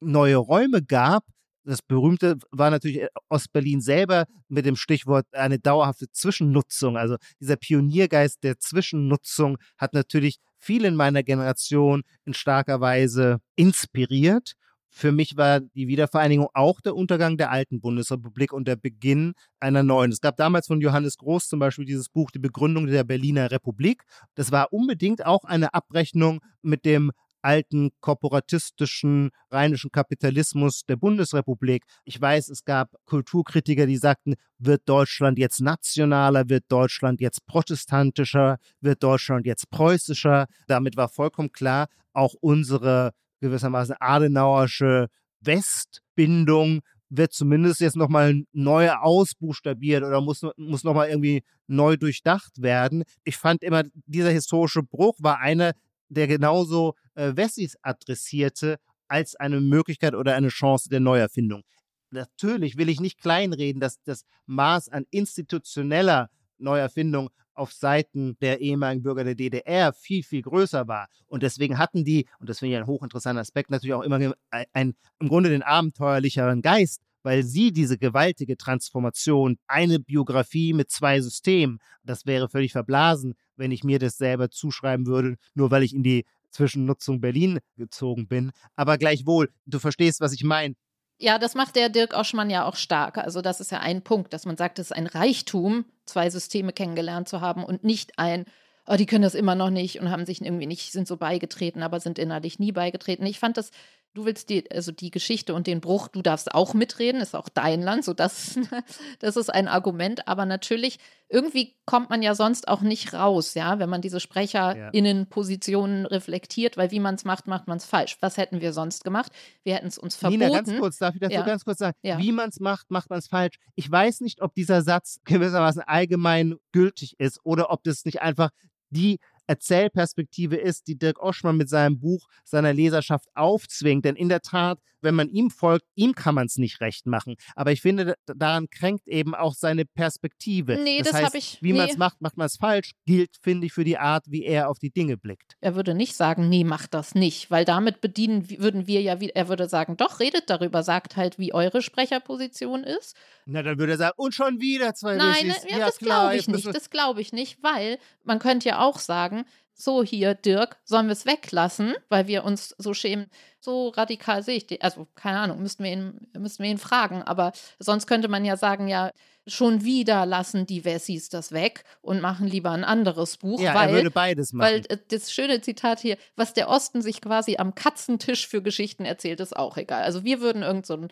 neue Räume gab. Das berühmte war natürlich äh, Ostberlin selber mit dem Stichwort eine dauerhafte Zwischennutzung. Also dieser Pioniergeist der Zwischennutzung hat natürlich viele in meiner Generation in starker Weise inspiriert. Für mich war die Wiedervereinigung auch der Untergang der alten Bundesrepublik und der Beginn einer neuen. Es gab damals von Johannes Groß zum Beispiel dieses Buch Die Begründung der Berliner Republik. Das war unbedingt auch eine Abrechnung mit dem alten korporatistischen rheinischen Kapitalismus der Bundesrepublik. Ich weiß, es gab Kulturkritiker, die sagten, wird Deutschland jetzt nationaler, wird Deutschland jetzt protestantischer, wird Deutschland jetzt preußischer. Damit war vollkommen klar, auch unsere gewissermaßen adenauersche Westbindung wird zumindest jetzt nochmal neu ausbuchstabiert oder muss, muss nochmal irgendwie neu durchdacht werden. Ich fand immer, dieser historische Bruch war einer, der genauso äh, Wessis adressierte als eine Möglichkeit oder eine Chance der Neuerfindung. Natürlich will ich nicht kleinreden, dass das Maß an institutioneller Neuerfindung auf Seiten der ehemaligen Bürger der DDR viel, viel größer war. Und deswegen hatten die, und das finde ich ein hochinteressanter Aspekt, natürlich auch immer ein, ein, im Grunde den abenteuerlicheren Geist, weil sie diese gewaltige Transformation, eine Biografie mit zwei Systemen, das wäre völlig verblasen, wenn ich mir das selber zuschreiben würde, nur weil ich in die Zwischennutzung Berlin gezogen bin. Aber gleichwohl, du verstehst, was ich meine. Ja, das macht der Dirk Oschmann ja auch stark. Also das ist ja ein Punkt, dass man sagt, es ist ein Reichtum, zwei Systeme kennengelernt zu haben und nicht ein, oh, die können das immer noch nicht und haben sich irgendwie nicht, sind so beigetreten, aber sind innerlich nie beigetreten. Ich fand das Du willst die, also die Geschichte und den Bruch, du darfst auch mitreden, ist auch dein Land, so das, das ist ein Argument. Aber natürlich, irgendwie kommt man ja sonst auch nicht raus, ja, wenn man diese SprecherInnen-Positionen reflektiert, weil wie man es macht, macht man es falsch. Was hätten wir sonst gemacht? Wir hätten es uns verboten. Nina, ganz kurz, darf ich dazu ja. ganz kurz sagen? Ja. Wie man es macht, macht man es falsch. Ich weiß nicht, ob dieser Satz gewissermaßen allgemein gültig ist oder ob das nicht einfach die Erzählperspektive ist, die Dirk Oschmann mit seinem Buch seiner Leserschaft aufzwingt. Denn in der Tat, wenn man ihm folgt, ihm kann man es nicht recht machen. Aber ich finde, daran kränkt eben auch seine Perspektive. Nee, das, das habe ich. Wie nee. man es macht, macht man es falsch, gilt, finde ich, für die Art, wie er auf die Dinge blickt. Er würde nicht sagen, nee, macht das nicht, weil damit bedienen würden wir ja, er würde sagen, doch, redet darüber, sagt halt, wie eure Sprecherposition ist. Na, dann würde er sagen, und schon wieder zwei Nein, ne, ja, ja, das glaube ich nicht. Das glaube ich nicht, weil man könnte ja auch sagen, so hier, Dirk, sollen wir es weglassen, weil wir uns so schämen. So radikal sehe ich die. Also, keine Ahnung, müssten wir, ihn, müssten wir ihn fragen. Aber sonst könnte man ja sagen, ja, schon wieder lassen die Wessis das weg und machen lieber ein anderes Buch. Ja, weil, er würde beides machen. Weil das schöne Zitat hier, was der Osten sich quasi am Katzentisch für Geschichten erzählt, ist auch egal. Also wir würden irgend so ein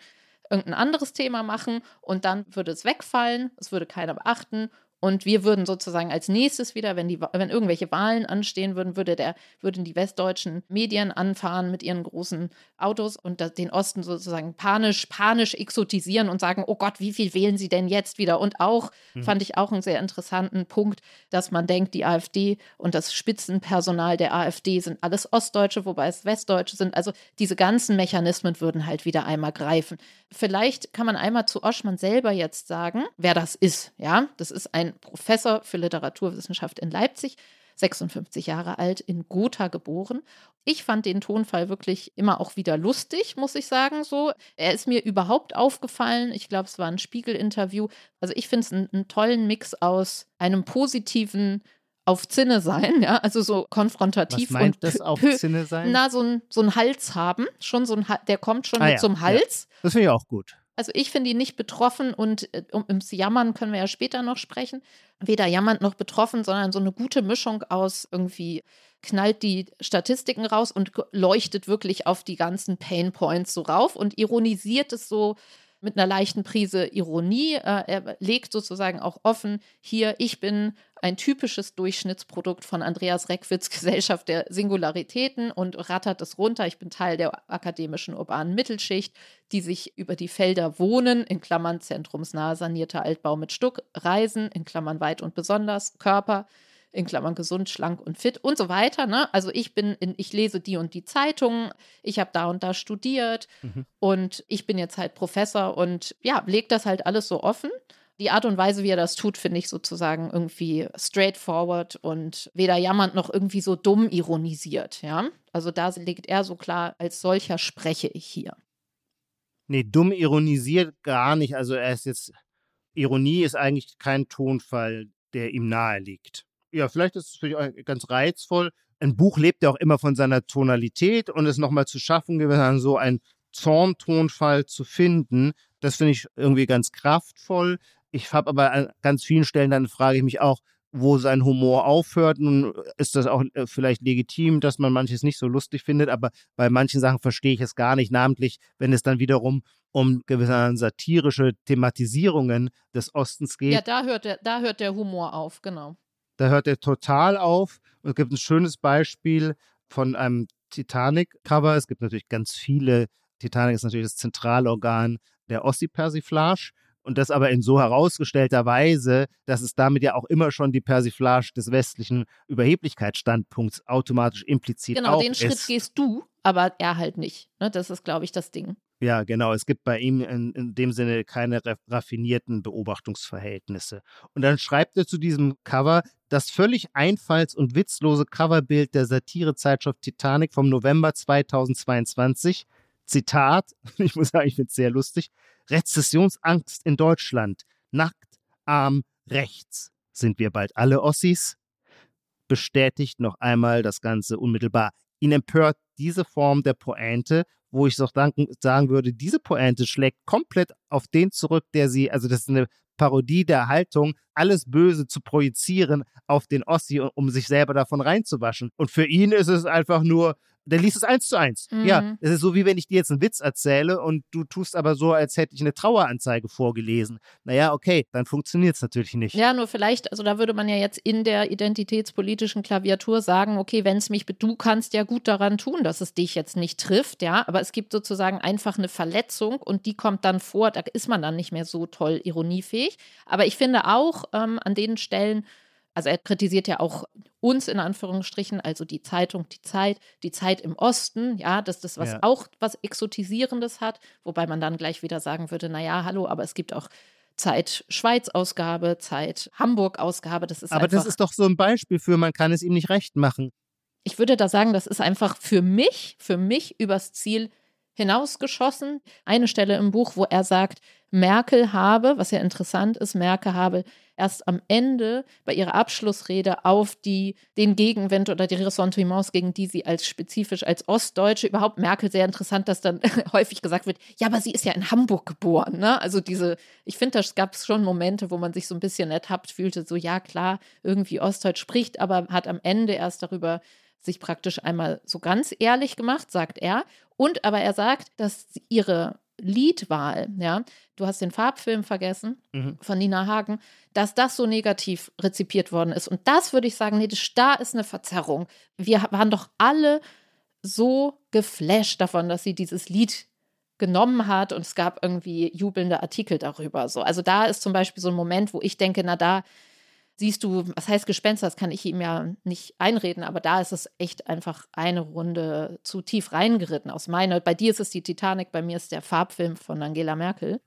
irgendein anderes Thema machen und dann würde es wegfallen, es würde keiner beachten und wir würden sozusagen als nächstes wieder, wenn, die, wenn irgendwelche Wahlen anstehen würden, würde der, würden die westdeutschen Medien anfahren mit ihren großen Autos und den Osten sozusagen panisch, panisch exotisieren und sagen, oh Gott, wie viel wählen sie denn jetzt wieder? Und auch, mhm. fand ich auch einen sehr interessanten Punkt, dass man denkt, die AfD und das Spitzenpersonal der AfD sind alles Ostdeutsche, wobei es Westdeutsche sind. Also diese ganzen Mechanismen würden halt wieder einmal greifen. Vielleicht kann man einmal zu Oschmann selber jetzt sagen, wer das ist. Ja, das ist ein Professor für Literaturwissenschaft in Leipzig, 56 Jahre alt, in Gotha geboren. Ich fand den Tonfall wirklich immer auch wieder lustig, muss ich sagen. So, er ist mir überhaupt aufgefallen. Ich glaube, es war ein Spiegel-Interview. Also ich finde es einen, einen tollen Mix aus einem positiven auf Zinne sein, ja, also so konfrontativ Was meint und das auf Zinne sein? Na, so ein, so ein Hals haben, schon so ein, der kommt schon ah, mit ja, einem Hals. Ja. Das finde ich auch gut. Also ich finde ihn nicht betroffen und äh, um, ums Jammern können wir ja später noch sprechen. Weder jammernd noch betroffen, sondern so eine gute Mischung aus irgendwie knallt die Statistiken raus und leuchtet wirklich auf die ganzen Pain Points so rauf und ironisiert es so mit einer leichten Prise Ironie. Äh, er legt sozusagen auch offen, hier, ich bin ein typisches Durchschnittsprodukt von Andreas Reckwitz Gesellschaft der Singularitäten und rattert es runter. Ich bin Teil der akademischen urbanen Mittelschicht, die sich über die Felder Wohnen, in Klammern zentrumsnahe sanierter Altbau mit Stuck, Reisen, in Klammern weit und besonders, Körper, in Klammern gesund, schlank und fit und so weiter. Ne? Also ich bin, in, ich lese die und die Zeitungen, ich habe da und da studiert mhm. und ich bin jetzt halt Professor und ja, legt das halt alles so offen. Die Art und Weise, wie er das tut, finde ich sozusagen irgendwie straightforward und weder jammernd noch irgendwie so dumm ironisiert, ja. Also da legt er so klar, als solcher spreche ich hier. Nee, dumm ironisiert gar nicht. Also er ist jetzt, Ironie ist eigentlich kein Tonfall, der ihm nahe liegt ja, vielleicht ist es für euch ganz reizvoll. Ein Buch lebt ja auch immer von seiner Tonalität und es nochmal zu schaffen, so ein Zorntonfall zu finden. Das finde ich irgendwie ganz kraftvoll. Ich habe aber an ganz vielen Stellen, dann frage ich mich auch, wo sein Humor aufhört. Nun ist das auch äh, vielleicht legitim, dass man manches nicht so lustig findet, aber bei manchen Sachen verstehe ich es gar nicht, namentlich wenn es dann wiederum um gewisse satirische Thematisierungen des Ostens geht. Ja, da hört der, da hört der Humor auf, genau. Da hört er total auf. Und es gibt ein schönes Beispiel von einem Titanic-Cover. Es gibt natürlich ganz viele. Titanic ist natürlich das zentrale Organ der Ossi-Persiflage und das aber in so herausgestellter Weise, dass es damit ja auch immer schon die Persiflage des westlichen Überheblichkeitsstandpunkts automatisch implizit Genau, auch den Schritt ist. gehst du, aber er halt nicht. Ne? Das ist, glaube ich, das Ding. Ja, genau. Es gibt bei ihm in, in dem Sinne keine ra- raffinierten Beobachtungsverhältnisse. Und dann schreibt er zu diesem Cover das völlig einfalls- und witzlose Coverbild der Satirezeitschrift Titanic vom November 2022. Zitat, ich muss sagen, ich finde es sehr lustig. Rezessionsangst in Deutschland. Nackt, arm, rechts. Sind wir bald alle Ossis? Bestätigt noch einmal das Ganze unmittelbar. Ihn empört diese Form der Pointe, wo ich doch sagen würde, diese Pointe schlägt komplett auf den zurück, der sie, also das ist eine Parodie der Haltung, alles Böse zu projizieren auf den Ossi, um sich selber davon reinzuwaschen. Und für ihn ist es einfach nur, der liest es eins zu eins. Mhm. Ja, es ist so, wie wenn ich dir jetzt einen Witz erzähle und du tust aber so, als hätte ich eine Traueranzeige vorgelesen. Naja, okay, dann funktioniert es natürlich nicht. Ja, nur vielleicht, also da würde man ja jetzt in der identitätspolitischen Klaviatur sagen, okay, wenn es mich, du kannst ja gut daran tun, dass es dich jetzt nicht trifft, ja, aber es gibt sozusagen einfach eine Verletzung und die kommt dann vor, da ist man dann nicht mehr so toll ironiefähig. Aber ich finde auch ähm, an den Stellen, also er kritisiert ja auch uns in Anführungsstrichen, also die Zeitung, die Zeit, die Zeit im Osten, ja, dass das was Ja. auch was Exotisierendes hat, wobei man dann gleich wieder sagen würde, naja, hallo, aber es gibt auch Zeit Schweiz-Ausgabe, Zeit Hamburg-Ausgabe, das ist aber einfach, das ist doch so ein Beispiel für, man kann es ihm nicht recht machen. ich würde da sagen, das ist einfach für mich, für mich übers Ziel hinausgeschossen. Eine Stelle im Buch, wo er sagt, Merkel habe, was ja interessant ist, Merkel habe erst am Ende bei ihrer Abschlussrede auf die, den Gegenwind oder die Ressentiments, gegen die sie als spezifisch als Ostdeutsche überhaupt Merkel sehr interessant, dass dann häufig gesagt wird, ja, aber sie ist ja in Hamburg geboren. Ne? Also diese, ich finde, da gab es schon Momente, wo man sich so ein bisschen ertappt fühlte, so ja klar, irgendwie Ostdeutsch spricht, aber hat am Ende erst darüber sich praktisch einmal so ganz ehrlich gemacht, sagt er. Und aber er sagt, dass ihre Liedwahl, ja, du hast den Farbfilm vergessen Mhm. von Nina Hagen, dass das so negativ rezipiert worden ist. Und das würde ich sagen, nee, das, da ist eine Verzerrung. Wir waren doch alle so geflasht davon, dass sie dieses Lied genommen hat und es gab irgendwie jubelnde Artikel darüber. So. Also da ist zum Beispiel so ein Moment, wo ich denke, na da siehst du, was heißt Gespenster, das kann ich ihm ja nicht einreden, aber da ist es echt einfach eine Runde zu tief reingeritten aus meiner. Bei dir ist es die Titanic, bei mir ist der Farbfilm von Angela Merkel.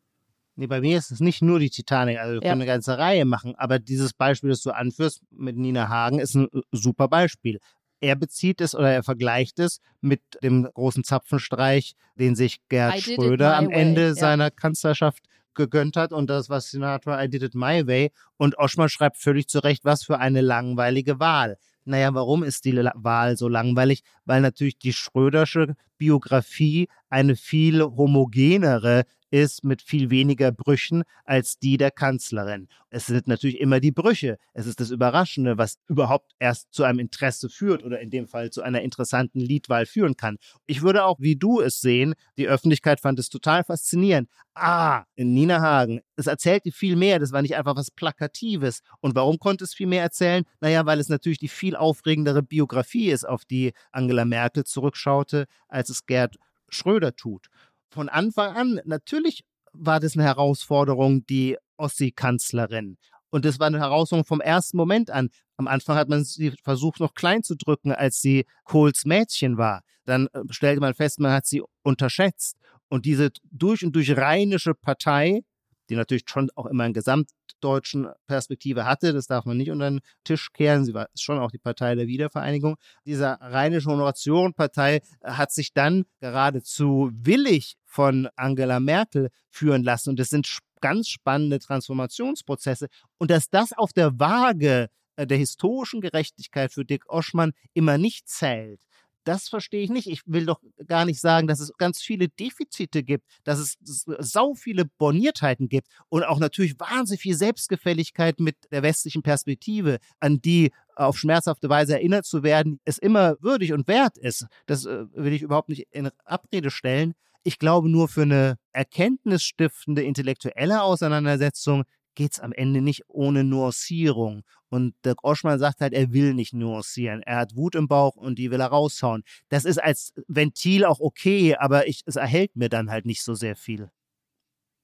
Nee, bei mir ist es nicht nur die Titanic, also wir Ja. können eine ganze Reihe machen, aber dieses Beispiel, das du anführst mit Nina Hagen, ist ein äh, super Beispiel. Er bezieht es oder er vergleicht es mit dem großen Zapfenstreich, den sich Gerd Schröder am Ende ja. seiner Kanzlerschaft gegönnt hat und das, was Senator I did it my way. Und Oschmann schreibt völlig zu Recht, was für eine langweilige Wahl. Naja, warum ist die Wahl so langweilig? Weil natürlich die Schrödersche Biografie eine viel homogenere ist mit viel weniger Brüchen als die der Kanzlerin. Es sind natürlich immer die Brüche. Es ist das Überraschende, was überhaupt erst zu einem Interesse führt oder in dem Fall zu einer interessanten Liedwahl führen kann. Ich würde auch, wie du es sehen, die Öffentlichkeit fand es total faszinierend. Ah, in Nina Hagen, es erzählte viel mehr, das war nicht einfach was Plakatives. Und warum konnte es viel mehr erzählen? Naja, weil es natürlich die viel aufregendere Biografie ist, auf die Angela Merkel zurückschaute, als es Gerd Schröder tut von Anfang an, natürlich war das eine Herausforderung, die Ossi-Kanzlerin. Und das war eine Herausforderung vom ersten Moment an. Am Anfang hat man sie versucht, noch klein zu drücken, als sie Kohls Mädchen war. Dann äh, stellte man fest, man hat sie unterschätzt. Und diese durch und durch rheinische Partei, die natürlich schon auch immer eine gesamtdeutschen Perspektive hatte, das darf man nicht unter den Tisch kehren, sie war schon auch die Partei der Wiedervereinigung. Diese rheinische Honoration-Partei hat sich dann geradezu willig von Angela Merkel führen lassen. Und das sind ganz spannende Transformationsprozesse. Und dass das auf der Waage äh, der historischen Gerechtigkeit für Dick Oschmann immer nicht zählt, das verstehe ich nicht. Ich will doch gar nicht sagen, dass es ganz viele Defizite gibt, dass es sau viele Borniertheiten gibt und auch natürlich wahnsinnig viel Selbstgefälligkeit mit der westlichen Perspektive, an die auf schmerzhafte Weise erinnert zu werden, es immer würdig und wert ist. Das äh, will ich überhaupt nicht in Abrede stellen. Ich glaube, nur für eine erkenntnisstiftende intellektuelle Auseinandersetzung geht es am Ende nicht ohne Nuancierung. Und der Groschmann sagt halt, er will nicht nuancieren. Er hat Wut im Bauch und die will er raushauen. Das ist als Ventil auch okay, aber ich, es erhält mir dann halt nicht so sehr viel.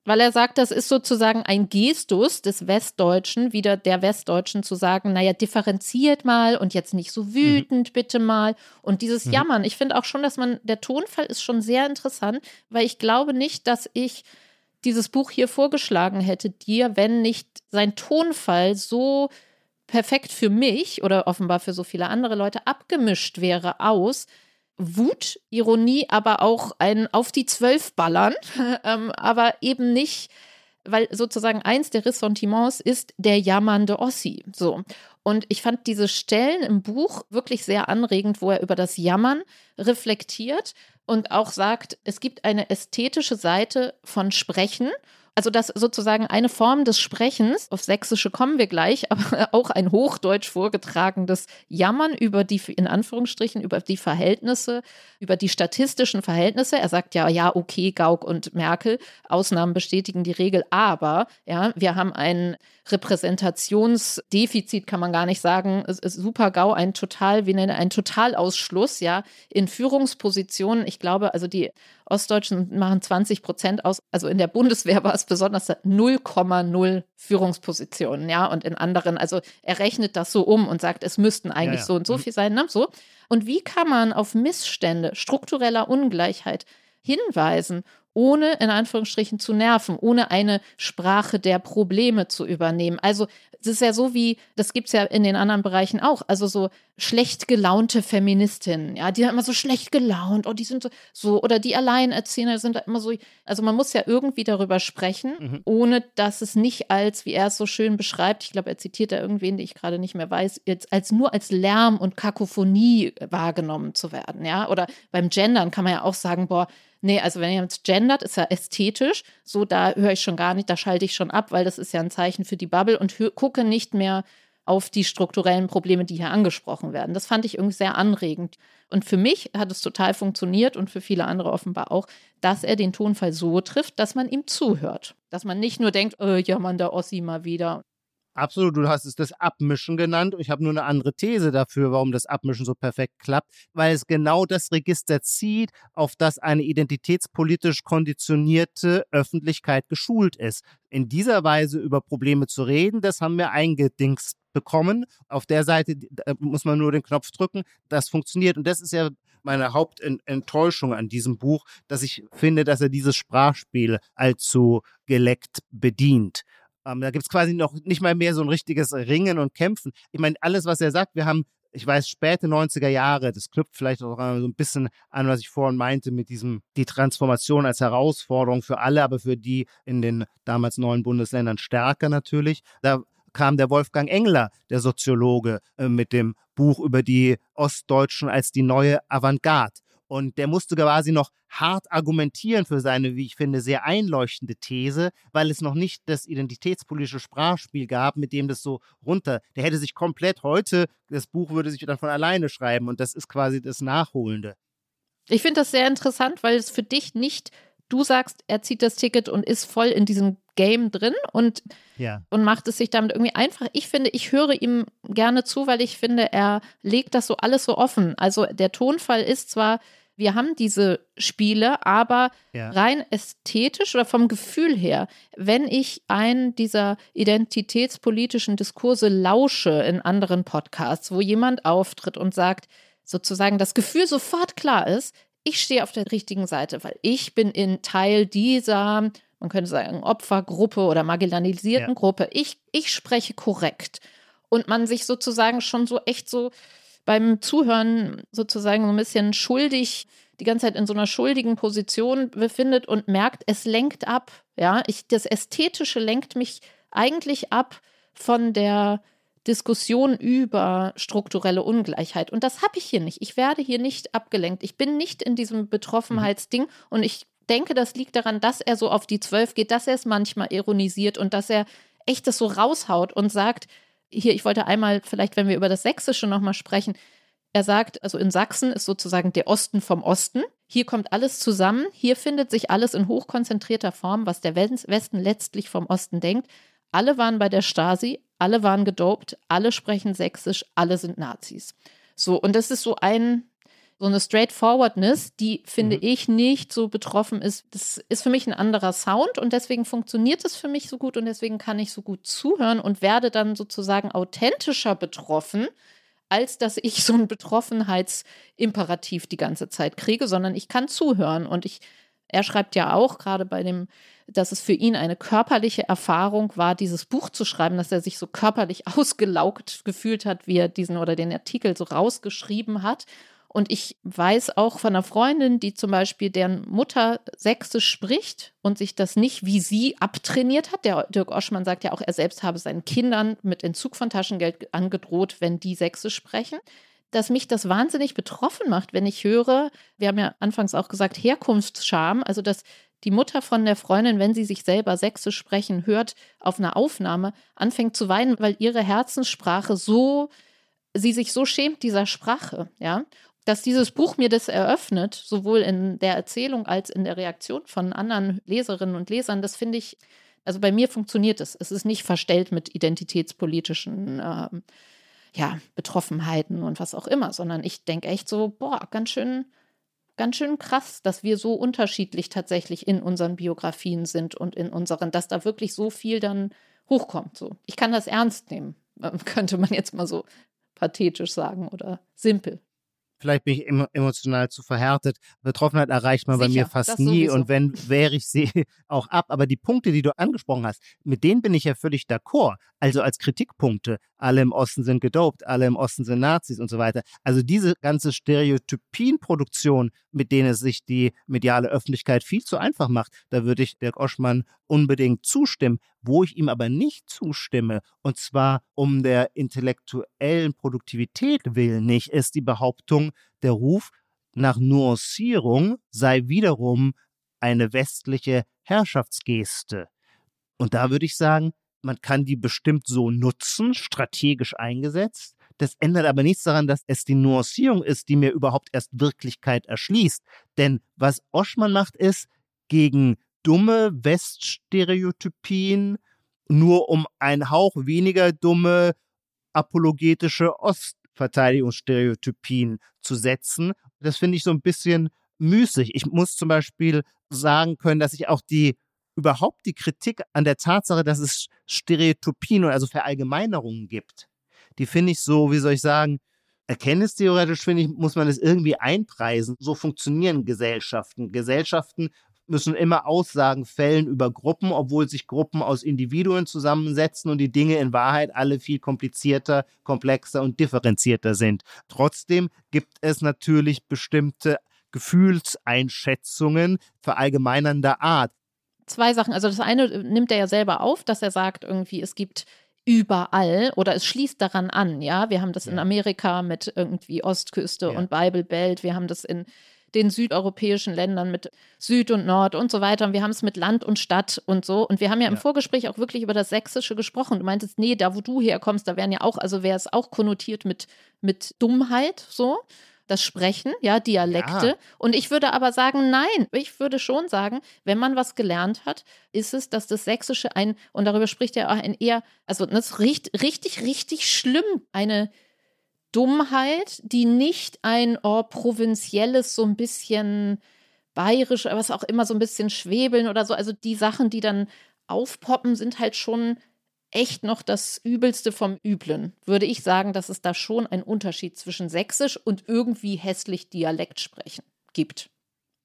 Weil er sagt, das ist sozusagen ein Gestus des Westdeutschen, wieder der Westdeutschen zu sagen, naja, differenziert mal und jetzt nicht so mhm. wütend, mhm. bitte mal. Und dieses mhm. Jammern, ich finde auch schon, dass man, der Tonfall ist schon sehr interessant, weil ich glaube nicht, dass ich dieses Buch hier vorgeschlagen hätte dir, wenn nicht sein Tonfall so perfekt für mich oder offenbar für so viele andere Leute abgemischt wäre aus Wut, Ironie, aber auch ein auf die Zwölf ballern, ähm, aber eben nicht, weil sozusagen eins der Ressentiments ist der jammernde Ossi. So. Und ich fand diese Stellen im Buch wirklich sehr anregend, wo er über das Jammern reflektiert und auch sagt, es gibt eine ästhetische Seite von Sprechen also dass sozusagen eine Form des Sprechens, auf Sächsische kommen wir gleich, aber auch ein Hochdeutsch vorgetragenes Jammern über die, in Anführungsstrichen, über die Verhältnisse, über die statistischen Verhältnisse. Er sagt ja, ja, okay, Gauck und Merkel, Ausnahmen bestätigen die Regel, aber ja, wir haben ein Repräsentationsdefizit, kann man gar nicht sagen. Es ist super GAU, ein total, wie nenne ein Totalausschluss, ja, in Führungspositionen. Ich glaube, also die Ostdeutschen machen 20 Prozent aus. Also in der Bundeswehr war es besonders 0,0 Führungspositionen, ja, und in anderen, also er rechnet das so um und sagt, es müssten eigentlich ja, ja. so und so mhm. viel sein, ne? So. Und wie kann man auf Missstände struktureller Ungleichheit hinweisen ohne in Anführungsstrichen zu nerven, ohne eine Sprache der Probleme zu übernehmen. Also es ist ja so wie, das gibt es ja in den anderen Bereichen auch, also so schlecht gelaunte Feministinnen, ja, die sind immer so schlecht gelaunt, oh, die sind so, so oder die Alleinerzieher sind da immer so, also man muss ja irgendwie darüber sprechen, mhm. ohne dass es nicht als, wie er es so schön beschreibt, ich glaube, er zitiert da irgendwen, den ich gerade nicht mehr weiß, jetzt als nur als Lärm und Kakophonie wahrgenommen zu werden, ja, oder beim Gendern kann man ja auch sagen, boah, Nee, also wenn jemand gendert, ist ja ästhetisch. So, da höre ich schon gar nicht, da schalte ich schon ab, weil das ist ja ein Zeichen für die Bubble und gucke nicht mehr auf die strukturellen Probleme, die hier angesprochen werden. Das fand ich irgendwie sehr anregend. Und für mich hat es total funktioniert und für viele andere offenbar auch, dass er den Tonfall so trifft, dass man ihm zuhört. Dass man nicht nur denkt, äh, ja, man, der Ossi mal wieder. Absolut, du hast es das Abmischen genannt. Ich habe nur eine andere These dafür, warum das Abmischen so perfekt klappt, weil es genau das Register zieht, auf das eine identitätspolitisch konditionierte Öffentlichkeit geschult ist. In dieser Weise über Probleme zu reden, das haben wir eingedingst bekommen. Auf der Seite muss man nur den Knopf drücken, das funktioniert. Und das ist ja meine Hauptenttäuschung an diesem Buch, dass ich finde, dass er dieses Sprachspiel allzu geleckt bedient. Ähm, da gibt es quasi noch nicht mal mehr so ein richtiges Ringen und Kämpfen. Ich meine, alles, was er sagt, wir haben ich weiß, späte 90er Jahre, das knüpft vielleicht auch so ein bisschen an, was ich vorhin meinte, mit diesem, die Transformation als Herausforderung für alle, aber für die in den damals neuen Bundesländern stärker natürlich. Da kam der Wolfgang Engler, der Soziologe, äh, mit dem Buch über die Ostdeutschen als die neue Avantgarde. Und der musste quasi noch hart argumentieren für seine, wie ich finde, sehr einleuchtende These, weil es noch nicht das identitätspolitische Sprachspiel gab, mit dem das so runter. Der hätte sich komplett heute, das Buch würde sich dann von alleine schreiben und das ist quasi das Nachholende. Ich finde das sehr interessant, weil es für dich nicht, du sagst, er zieht das Ticket und ist voll in diesem Game drin und, ja. und macht es sich damit irgendwie einfach. Ich finde, ich höre ihm gerne zu, weil ich finde, er legt das so alles so offen. Also der Tonfall ist zwar wir haben diese Spiele, aber ja. rein ästhetisch oder vom Gefühl her, wenn ich einen dieser identitätspolitischen Diskurse lausche in anderen Podcasts, wo jemand auftritt und sagt, sozusagen das Gefühl sofort klar ist, ich stehe auf der richtigen Seite, weil ich bin in Teil dieser, man könnte sagen, Opfergruppe oder marginalisierten ja. Gruppe. Ich, ich spreche korrekt. Und man sich sozusagen schon so echt so beim Zuhören sozusagen so ein bisschen schuldig, die ganze Zeit in so einer schuldigen Position befindet und merkt, es lenkt ab. Ja, ich, das Ästhetische lenkt mich eigentlich ab von der Diskussion über strukturelle Ungleichheit. Und das habe ich hier nicht. Ich werde hier nicht abgelenkt. Ich bin nicht in diesem Betroffenheitsding und ich denke, das liegt daran, dass er so auf die Zwölf geht, dass er es manchmal ironisiert und dass er echt das so raushaut und sagt, hier, ich wollte einmal, vielleicht, wenn wir über das Sächsische nochmal sprechen, er sagt, also in Sachsen ist sozusagen der Osten vom Osten. Hier kommt alles zusammen. Hier findet sich alles in hochkonzentrierter Form, was der Westen letztlich vom Osten denkt. Alle waren bei der Stasi, alle waren gedopt, alle sprechen Sächsisch, alle sind Nazis. So, und das ist so ein, so eine Straightforwardness, die finde mhm. ich nicht so betroffen ist. Das ist für mich ein anderer Sound und deswegen funktioniert es für mich so gut und deswegen kann ich so gut zuhören und werde dann sozusagen authentischer betroffen, als dass ich so ein Betroffenheitsimperativ die ganze Zeit kriege, sondern ich kann zuhören. Und ich, er schreibt ja auch gerade bei dem, dass es für ihn eine körperliche Erfahrung war, dieses Buch zu schreiben, dass er sich so körperlich ausgelaugt gefühlt hat, wie er diesen oder den Artikel so rausgeschrieben hat. Und ich weiß auch von einer Freundin, die zum Beispiel deren Mutter Sächsisch spricht und sich das nicht wie sie abtrainiert hat. Der Dirk Oschmann sagt ja auch, er selbst habe seinen Kindern mit Entzug von Taschengeld angedroht, wenn die Sächsisch sprechen. Dass mich das wahnsinnig betroffen macht, wenn ich höre, wir haben ja anfangs auch gesagt, Herkunftsscham, also dass die Mutter von der Freundin, wenn sie sich selber Sächsisch sprechen hört, auf einer Aufnahme anfängt zu weinen, weil ihre Herzenssprache so, sie sich so schämt dieser Sprache, ja dass dieses Buch mir das eröffnet, sowohl in der Erzählung als in der Reaktion von anderen Leserinnen und Lesern, das finde ich, also bei mir funktioniert es. Es ist nicht verstellt mit identitätspolitischen äh, ja, Betroffenheiten und was auch immer, sondern ich denke echt so, boah, ganz schön, ganz schön krass, dass wir so unterschiedlich tatsächlich in unseren Biografien sind und in unseren, dass da wirklich so viel dann hochkommt. So. Ich kann das ernst nehmen, könnte man jetzt mal so pathetisch sagen oder simpel. Vielleicht bin ich emotional zu verhärtet. Betroffenheit erreicht man Sicher, bei mir fast nie sowieso. und wenn, wehre ich sie auch ab. Aber die Punkte, die du angesprochen hast, mit denen bin ich ja völlig d'accord. Also als Kritikpunkte. Alle im Osten sind gedopt, alle im Osten sind Nazis und so weiter. Also diese ganze Stereotypienproduktion, mit denen es sich die mediale Öffentlichkeit viel zu einfach macht, da würde ich Dirk Oschmann unbedingt zustimmen. Wo ich ihm aber nicht zustimme, und zwar um der intellektuellen Produktivität willen nicht, ist die Behauptung, der Ruf nach Nuancierung sei wiederum eine westliche Herrschaftsgeste. Und da würde ich sagen, man kann die bestimmt so nutzen, strategisch eingesetzt. Das ändert aber nichts daran, dass es die Nuancierung ist, die mir überhaupt erst Wirklichkeit erschließt. Denn was Oschmann macht, ist, gegen dumme Weststereotypien nur um ein Hauch weniger dumme apologetische Ostverteidigungsstereotypien zu setzen. Das finde ich so ein bisschen müßig. Ich muss zum Beispiel sagen können, dass ich auch die überhaupt die Kritik an der Tatsache, dass es Stereotypien also Verallgemeinerungen gibt, die finde ich so, wie soll ich sagen, erkenntnistheoretisch finde ich, muss man es irgendwie einpreisen. So funktionieren Gesellschaften. Gesellschaften müssen immer Aussagen fällen über Gruppen, obwohl sich Gruppen aus Individuen zusammensetzen und die Dinge in Wahrheit alle viel komplizierter, komplexer und differenzierter sind. Trotzdem gibt es natürlich bestimmte Gefühlseinschätzungen verallgemeinernder Art. Zwei Sachen. Also das eine nimmt er ja selber auf, dass er sagt, irgendwie, es gibt überall oder es schließt daran an, ja. Wir haben das ja. in Amerika mit irgendwie Ostküste ja. und Bible Belt, wir haben das in den südeuropäischen Ländern mit Süd und Nord und so weiter. Und wir haben es mit Land und Stadt und so. Und wir haben ja im ja. Vorgespräch auch wirklich über das Sächsische gesprochen. Du meintest, nee, da wo du herkommst, da wären ja auch, also wäre es auch konnotiert mit, mit Dummheit so das Sprechen, ja, Dialekte. Ja. Und ich würde aber sagen, nein, ich würde schon sagen, wenn man was gelernt hat, ist es, dass das Sächsische ein, und darüber spricht er auch ein eher, also das ist richtig, richtig, richtig schlimm, eine Dummheit, die nicht ein oh, provinzielles, so ein bisschen bayerisch, was auch immer so ein bisschen schwebeln oder so. Also die Sachen, die dann aufpoppen, sind halt schon echt noch das Übelste vom Üblen. Würde ich sagen, dass es da schon einen Unterschied zwischen Sächsisch und irgendwie hässlich Dialekt sprechen gibt.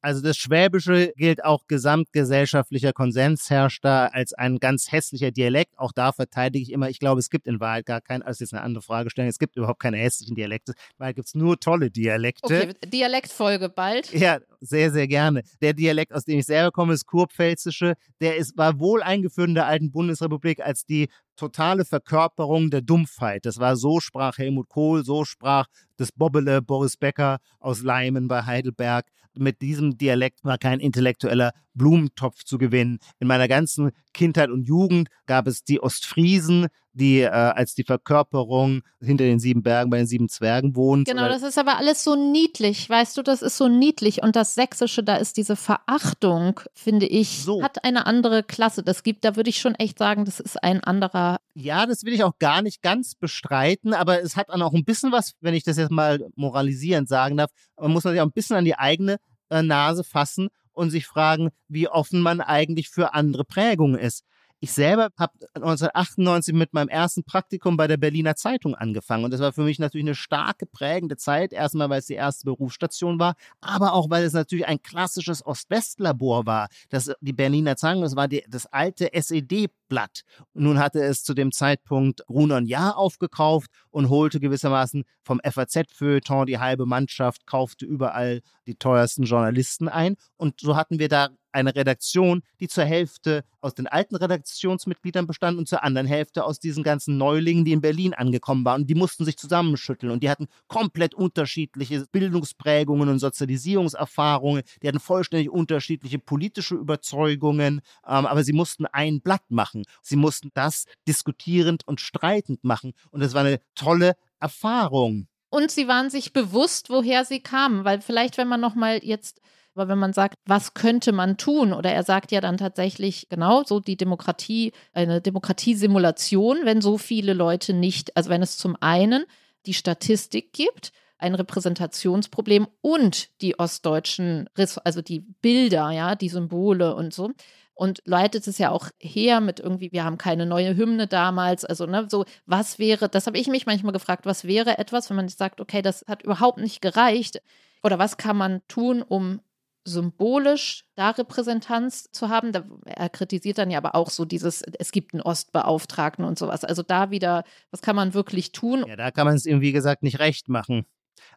Also das Schwäbische gilt auch gesamtgesellschaftlicher Konsens herrscht da als ein ganz hässlicher Dialekt. Auch da verteidige ich immer, ich glaube, es gibt in Wahrheit gar keinen, also jetzt eine andere Fragestellung, es gibt überhaupt keine hässlichen Dialekte, weil es gibt nur tolle Dialekte. Okay, Dialektfolge bald. Ja, sehr, sehr gerne. Der Dialekt, aus dem ich selber komme, ist Kurpfälzische. Der ist, war wohl eingeführt in der alten Bundesrepublik als die totale Verkörperung der Dumpfheit. Das war so sprach Helmut Kohl, so sprach das Bobbele Boris Becker aus Leimen bei Heidelberg. Mit diesem Dialekt war kein intellektueller Blumentopf zu gewinnen. In meiner ganzen Kindheit und Jugend gab es die Ostfriesen, die äh, als die Verkörperung hinter den sieben Bergen bei den sieben Zwergen wohnt. Genau, das ist aber alles so niedlich, weißt du, das ist so niedlich. Und das Sächsische, da ist diese Verachtung, finde ich, so. hat eine andere Klasse. Das gibt, da würde ich schon echt sagen, das ist ein anderer. Ja, das will ich auch gar nicht ganz bestreiten, aber es hat dann auch ein bisschen was, wenn ich das jetzt mal moralisierend sagen darf, man muss sich auch ein bisschen an die eigene äh, Nase fassen und sich fragen, wie offen man eigentlich für andere Prägungen ist. Ich selber habe 1998 mit meinem ersten Praktikum bei der Berliner Zeitung angefangen. Und das war für mich natürlich eine starke, prägende Zeit. Erstmal, weil es die erste Berufsstation war, aber auch, weil es natürlich ein klassisches Ost-West-Labor war. Das, die Berliner Zeitung, das war die, das alte SED-Blatt. Nun hatte es zu dem Zeitpunkt Gruner und Jahr aufgekauft und holte gewissermaßen vom FAZ-Feuilleton die halbe Mannschaft, kaufte überall die teuersten Journalisten ein. Und so hatten wir da eine Redaktion, die zur Hälfte aus den alten Redaktionsmitgliedern bestand und zur anderen Hälfte aus diesen ganzen Neulingen, die in Berlin angekommen waren. Und die mussten sich zusammenschütteln und die hatten komplett unterschiedliche Bildungsprägungen und Sozialisierungserfahrungen. Die hatten vollständig unterschiedliche politische Überzeugungen, ähm, aber sie mussten ein Blatt machen. Sie mussten das diskutierend und streitend machen. Und das war eine tolle Erfahrung. Und sie waren sich bewusst, woher sie kamen, weil vielleicht, wenn man noch mal jetzt aber wenn man sagt, was könnte man tun? Oder er sagt ja dann tatsächlich genau so die Demokratie, eine Demokratiesimulation, wenn so viele Leute nicht, also wenn es zum einen die Statistik gibt, ein Repräsentationsproblem und die ostdeutschen, also die Bilder, ja, die Symbole und so. Und leitet es ja auch her mit irgendwie, wir haben keine neue Hymne damals. Also, ne, so, was wäre, das habe ich mich manchmal gefragt, was wäre etwas, wenn man sagt, okay, das hat überhaupt nicht gereicht? Oder was kann man tun, um symbolisch da Repräsentanz zu haben. Da, er kritisiert dann ja aber auch so dieses, es gibt einen Ostbeauftragten und sowas. Also da wieder, was kann man wirklich tun? Ja, da kann man es eben, wie gesagt, nicht recht machen.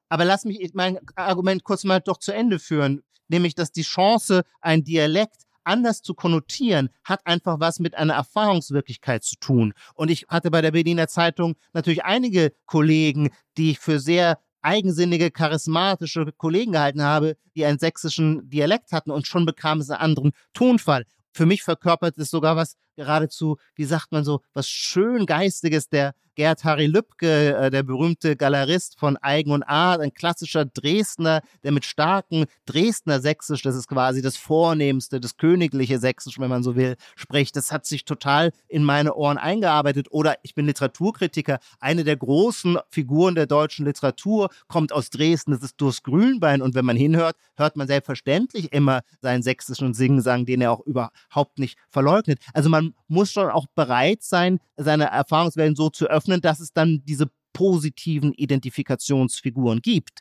Aber lass mich mein Argument kurz mal doch zu Ende führen, nämlich, dass die Chance, ein Dialekt anders zu konnotieren, hat einfach was mit einer Erfahrungswirklichkeit zu tun. Und ich hatte bei der Berliner Zeitung natürlich einige Kollegen, die ich für sehr eigensinnige, charismatische Kollegen gehalten habe, die einen sächsischen Dialekt hatten und schon bekam es einen anderen Tonfall. Für mich verkörpert es sogar was geradezu, wie sagt man so, was schön Geistiges. Der Gerd Harry Lübke, äh, der berühmte Galerist von Eigen und Art, ein klassischer Dresdner, der mit starken Dresdner Sächsisch, das ist quasi das Vornehmste, das königliche Sächsisch, wenn man so will, spricht. Das hat sich total in meine Ohren eingearbeitet. Oder ich bin Literaturkritiker. Eine der großen Figuren der deutschen Literatur kommt aus Dresden, das ist Durst Grünbein. Und wenn man hinhört, hört man selbstverständlich immer seinen sächsischen Singsang, den er auch überhaupt nicht verleugnet. Also man muss schon auch bereit sein, seine Erfahrungswelten so zu öffnen, dass es dann diese positiven Identifikationsfiguren gibt.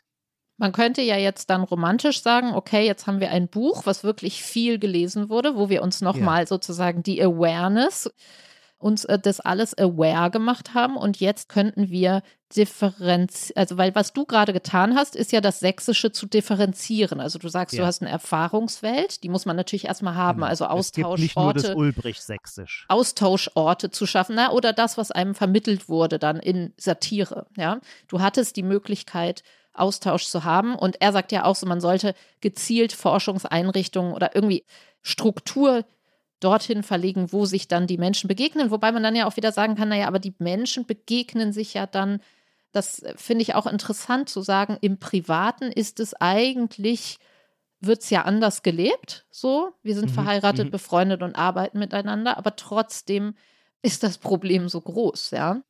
Man könnte ja jetzt dann romantisch sagen, okay, jetzt haben wir ein Buch, was wirklich viel gelesen wurde, wo wir uns nochmal ja. sozusagen die Awareness uns äh, das alles aware gemacht haben und jetzt könnten wir differenzieren, also weil was du gerade getan hast, ist ja das Sächsische zu differenzieren. Also du sagst, ja. du hast eine Erfahrungswelt, die muss man natürlich erstmal haben, genau. also Austauschorte. Austauschorte zu schaffen, na, oder das, was einem vermittelt wurde dann in Satire, ja. Du hattest die Möglichkeit, Austausch zu haben. Und er sagt ja auch so, man sollte gezielt Forschungseinrichtungen oder irgendwie Struktur dorthin verlegen, wo sich dann die Menschen begegnen. Wobei man dann ja auch wieder sagen kann, naja, aber die Menschen begegnen sich ja dann, das finde ich auch interessant zu sagen, im Privaten ist es eigentlich, wird es ja anders gelebt. So, wir sind mhm. verheiratet, mhm. befreundet und arbeiten miteinander, aber trotzdem ist das Problem so groß, ja.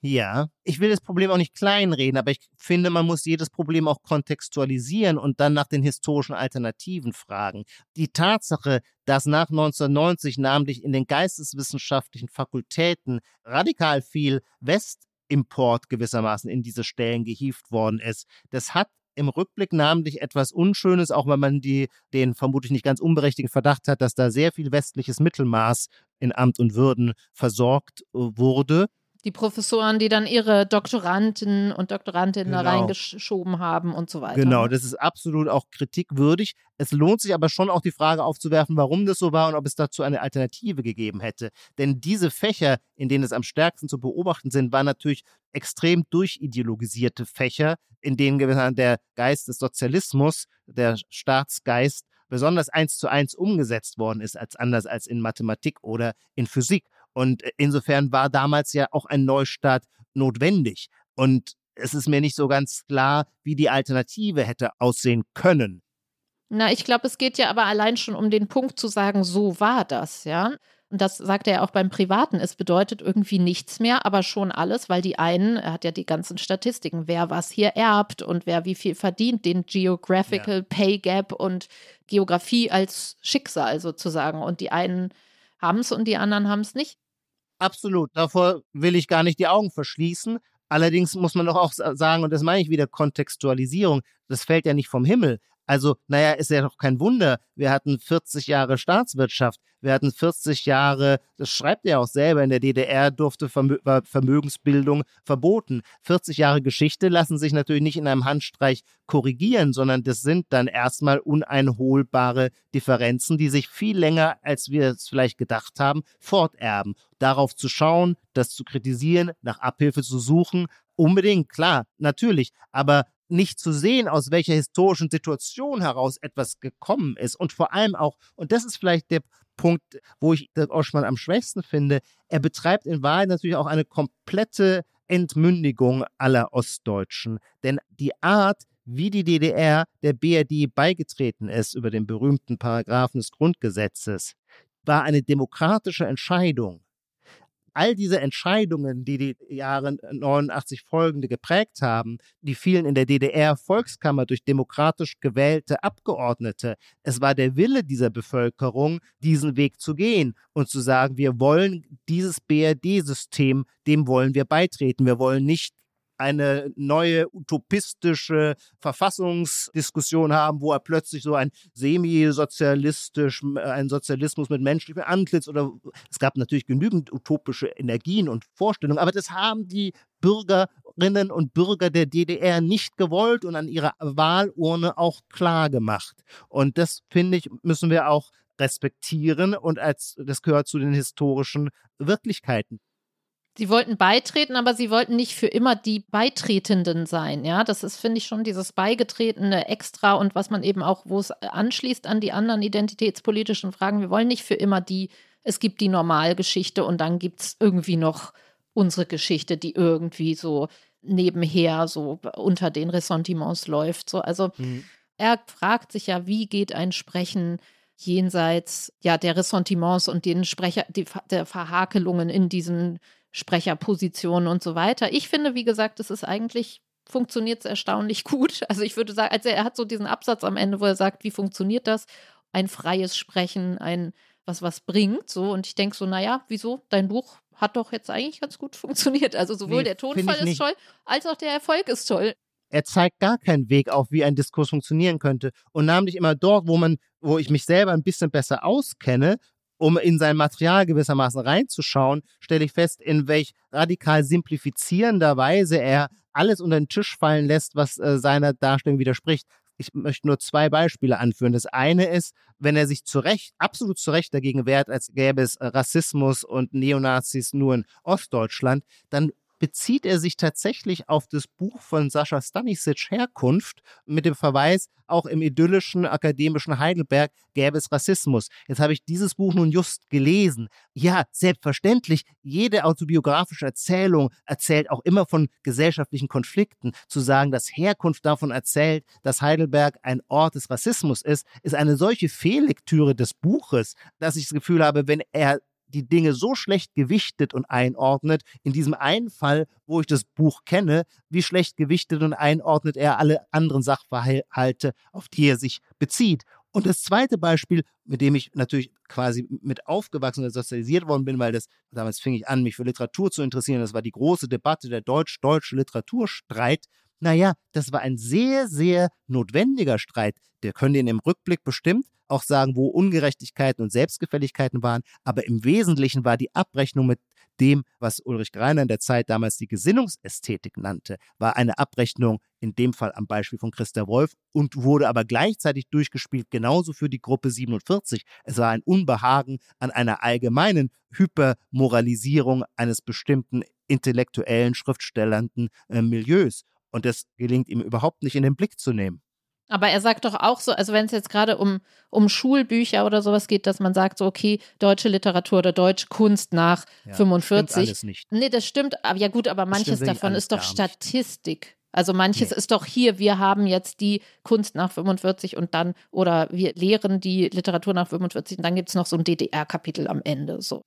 Ja, ich will das Problem auch nicht kleinreden, aber ich finde, man muss jedes Problem auch kontextualisieren und dann nach den historischen Alternativen fragen. Die Tatsache, dass nach 1990 namentlich in den geisteswissenschaftlichen Fakultäten radikal viel Westimport gewissermaßen in diese Stellen gehievt worden ist, das hat im Rückblick namentlich etwas Unschönes, auch wenn man die, den vermutlich nicht ganz unberechtigten Verdacht hat, dass da sehr viel westliches Mittelmaß in Amt und Würden versorgt äh, wurde. Die Professoren, die dann ihre Doktoranden und Doktorandinnen Genau. da reingeschoben haben und so weiter. Genau, das ist absolut auch kritikwürdig. Es lohnt sich aber schon auch die Frage aufzuwerfen, warum das so war und ob es dazu eine Alternative gegeben hätte. Denn diese Fächer, in denen es am stärksten zu beobachten sind, waren natürlich extrem durchideologisierte Fächer, in denen der Geist des Sozialismus, der Staatsgeist, besonders eins zu eins umgesetzt worden ist, als anders als in Mathematik oder in Physik. Und äh, insofern war damals ja auch ein Neustart notwendig. Und es ist mir nicht so ganz klar, wie die Alternative hätte aussehen können. Na, ich glaube, es geht ja aber allein schon um den Punkt zu sagen, so war das, ja. Und das sagt er ja auch beim Privaten. Es bedeutet irgendwie nichts mehr, aber schon alles, weil die einen, er hat ja die ganzen Statistiken, wer was hier erbt und wer wie viel verdient, den Geographical Pay Gap und Geografie als Schicksal sozusagen. Und die einen haben es und die anderen haben es nicht. Absolut. Davor will ich gar nicht die Augen verschließen. Allerdings muss man doch auch sa- sagen, und das meine ich wieder, Kontextualisierung, das fällt ja nicht vom Himmel. Also, naja, ist ja doch kein Wunder. Wir hatten 40 Jahre Staatswirtschaft. Wir hatten 40 Jahre, das schreibt er auch selber, in der DDR durfte Vermö Vermögensbildung verboten. 40 Jahre Geschichte lassen sich natürlich nicht in einem Handstreich korrigieren, sondern das sind dann erstmal uneinholbare Differenzen, die sich viel länger, als wir es vielleicht gedacht haben, forterben. Darauf zu schauen, das zu kritisieren, nach Abhilfe zu suchen, unbedingt, klar, natürlich, aber nicht zu sehen, aus welcher historischen Situation heraus etwas gekommen ist und vor allem auch, und das ist vielleicht der Punkt, wo ich Oschmann am schwächsten finde, er betreibt in Wahrheit natürlich auch eine komplette Entmündigung aller Ostdeutschen. Denn die Art, wie die DDR der BRD beigetreten ist über den berühmten Paragraphen des Grundgesetzes, war eine demokratische Entscheidung. All diese Entscheidungen, die die Jahre 89 folgende geprägt haben, die fielen in der DDR-Volkskammer durch demokratisch gewählte Abgeordnete. Es war der Wille dieser Bevölkerung, diesen Weg zu gehen und zu sagen, wir wollen dieses BRD-System, dem wollen wir beitreten. Wir wollen nicht eine neue utopistische Verfassungsdiskussion haben, wo er plötzlich so ein semi-sozialistisch, äh, ein Sozialismus mit menschlichem Antlitz oder es gab natürlich genügend utopische Energien und Vorstellungen, aber das haben die Bürgerinnen und Bürger der DDR nicht gewollt und an ihrer Wahlurne auch klar gemacht. Und das finde ich, müssen wir auch respektieren und als das gehört zu den historischen Wirklichkeiten. Sie wollten beitreten, aber sie wollten nicht für immer die Beitretenden sein. Ja, das ist, finde ich, schon dieses Beigetretene extra und was man eben auch, wo es anschließt an die anderen identitätspolitischen Fragen. Wir wollen nicht für immer die, es gibt die Normalgeschichte und dann gibt es irgendwie noch unsere Geschichte, die irgendwie so nebenher so unter den Ressentiments läuft. So, also Mhm. er fragt sich ja, wie geht ein Sprechen jenseits ja der Ressentiments und den Sprecher, die, der Verhakelungen in diesen Sprecherpositionen und so weiter. Ich finde, wie gesagt, es ist eigentlich funktioniert es erstaunlich gut. Also ich würde sagen, also er hat so diesen Absatz am Ende, wo er sagt, wie funktioniert das? Ein freies Sprechen, ein was was bringt, so und ich denke so, naja, wieso? Dein Buch hat doch jetzt eigentlich ganz gut funktioniert. Also sowohl Nee, der Tonfall ist nicht. toll, als auch der Erfolg ist toll. er zeigt gar keinen Weg auf, wie ein Diskurs funktionieren könnte. Und namentlich immer dort, wo man, wo ich mich selber ein bisschen besser auskenne, um in sein Material gewissermaßen reinzuschauen, stelle ich fest, in welch radikal simplifizierender Weise er alles unter den Tisch fallen lässt, was äh, seiner Darstellung widerspricht. Ich möchte nur zwei Beispiele anführen. Das eine ist, wenn er sich zu Recht, absolut zu Recht dagegen wehrt, als gäbe es äh, Rassismus und Neonazis nur in Ostdeutschland, dann bezieht er sich tatsächlich auf das Buch von Sascha Stanisic Herkunft mit dem Verweis, auch im idyllischen akademischen Heidelberg gäbe es Rassismus. Jetzt habe ich dieses Buch nun just gelesen. Ja, selbstverständlich, jede autobiografische Erzählung erzählt auch immer von gesellschaftlichen Konflikten. Zu sagen, dass Herkunft davon erzählt, dass Heidelberg ein Ort des Rassismus ist, ist eine solche Fehllektüre des Buches, dass ich das Gefühl habe, wenn er die Dinge so schlecht gewichtet und einordnet, in diesem einen Fall, wo ich das Buch kenne, wie schlecht gewichtet und einordnet er alle anderen Sachverhalte, auf die er sich bezieht. Und das zweite Beispiel, mit dem ich natürlich quasi mit aufgewachsen oder sozialisiert worden bin, weil das, damals fing ich an, mich für Literatur zu interessieren, das war die große Debatte, der deutsch-deutsche Literaturstreit. Naja, das war ein sehr, sehr notwendiger Streit. Der könnt ihr im Rückblick bestimmt auch sagen, wo Ungerechtigkeiten und Selbstgefälligkeiten waren. Aber im Wesentlichen war die Abrechnung mit dem, was Ulrich Greiner in der Zeit damals die Gesinnungsästhetik nannte, war eine Abrechnung in dem Fall am Beispiel von Christa Wolf und wurde aber gleichzeitig durchgespielt, genauso für die Gruppe 47. Es war ein Unbehagen an einer allgemeinen Hypermoralisierung eines bestimmten intellektuellen, schriftstellenden äh, Milieus. Und das gelingt ihm überhaupt nicht in den Blick zu nehmen. Aber er sagt doch auch so, also wenn es jetzt gerade um, um Schulbücher oder sowas geht, dass man sagt, so, okay, deutsche Literatur oder deutsche Kunst nach ja, 45. Stimmt alles nicht. Nee, das stimmt, aber ja gut, aber manches davon ist doch Statistik. Also manches nee. ist doch hier, wir haben jetzt die Kunst nach 45 und dann, oder wir lehren die Literatur nach 45 und dann gibt es noch so ein DDR-Kapitel am Ende. So.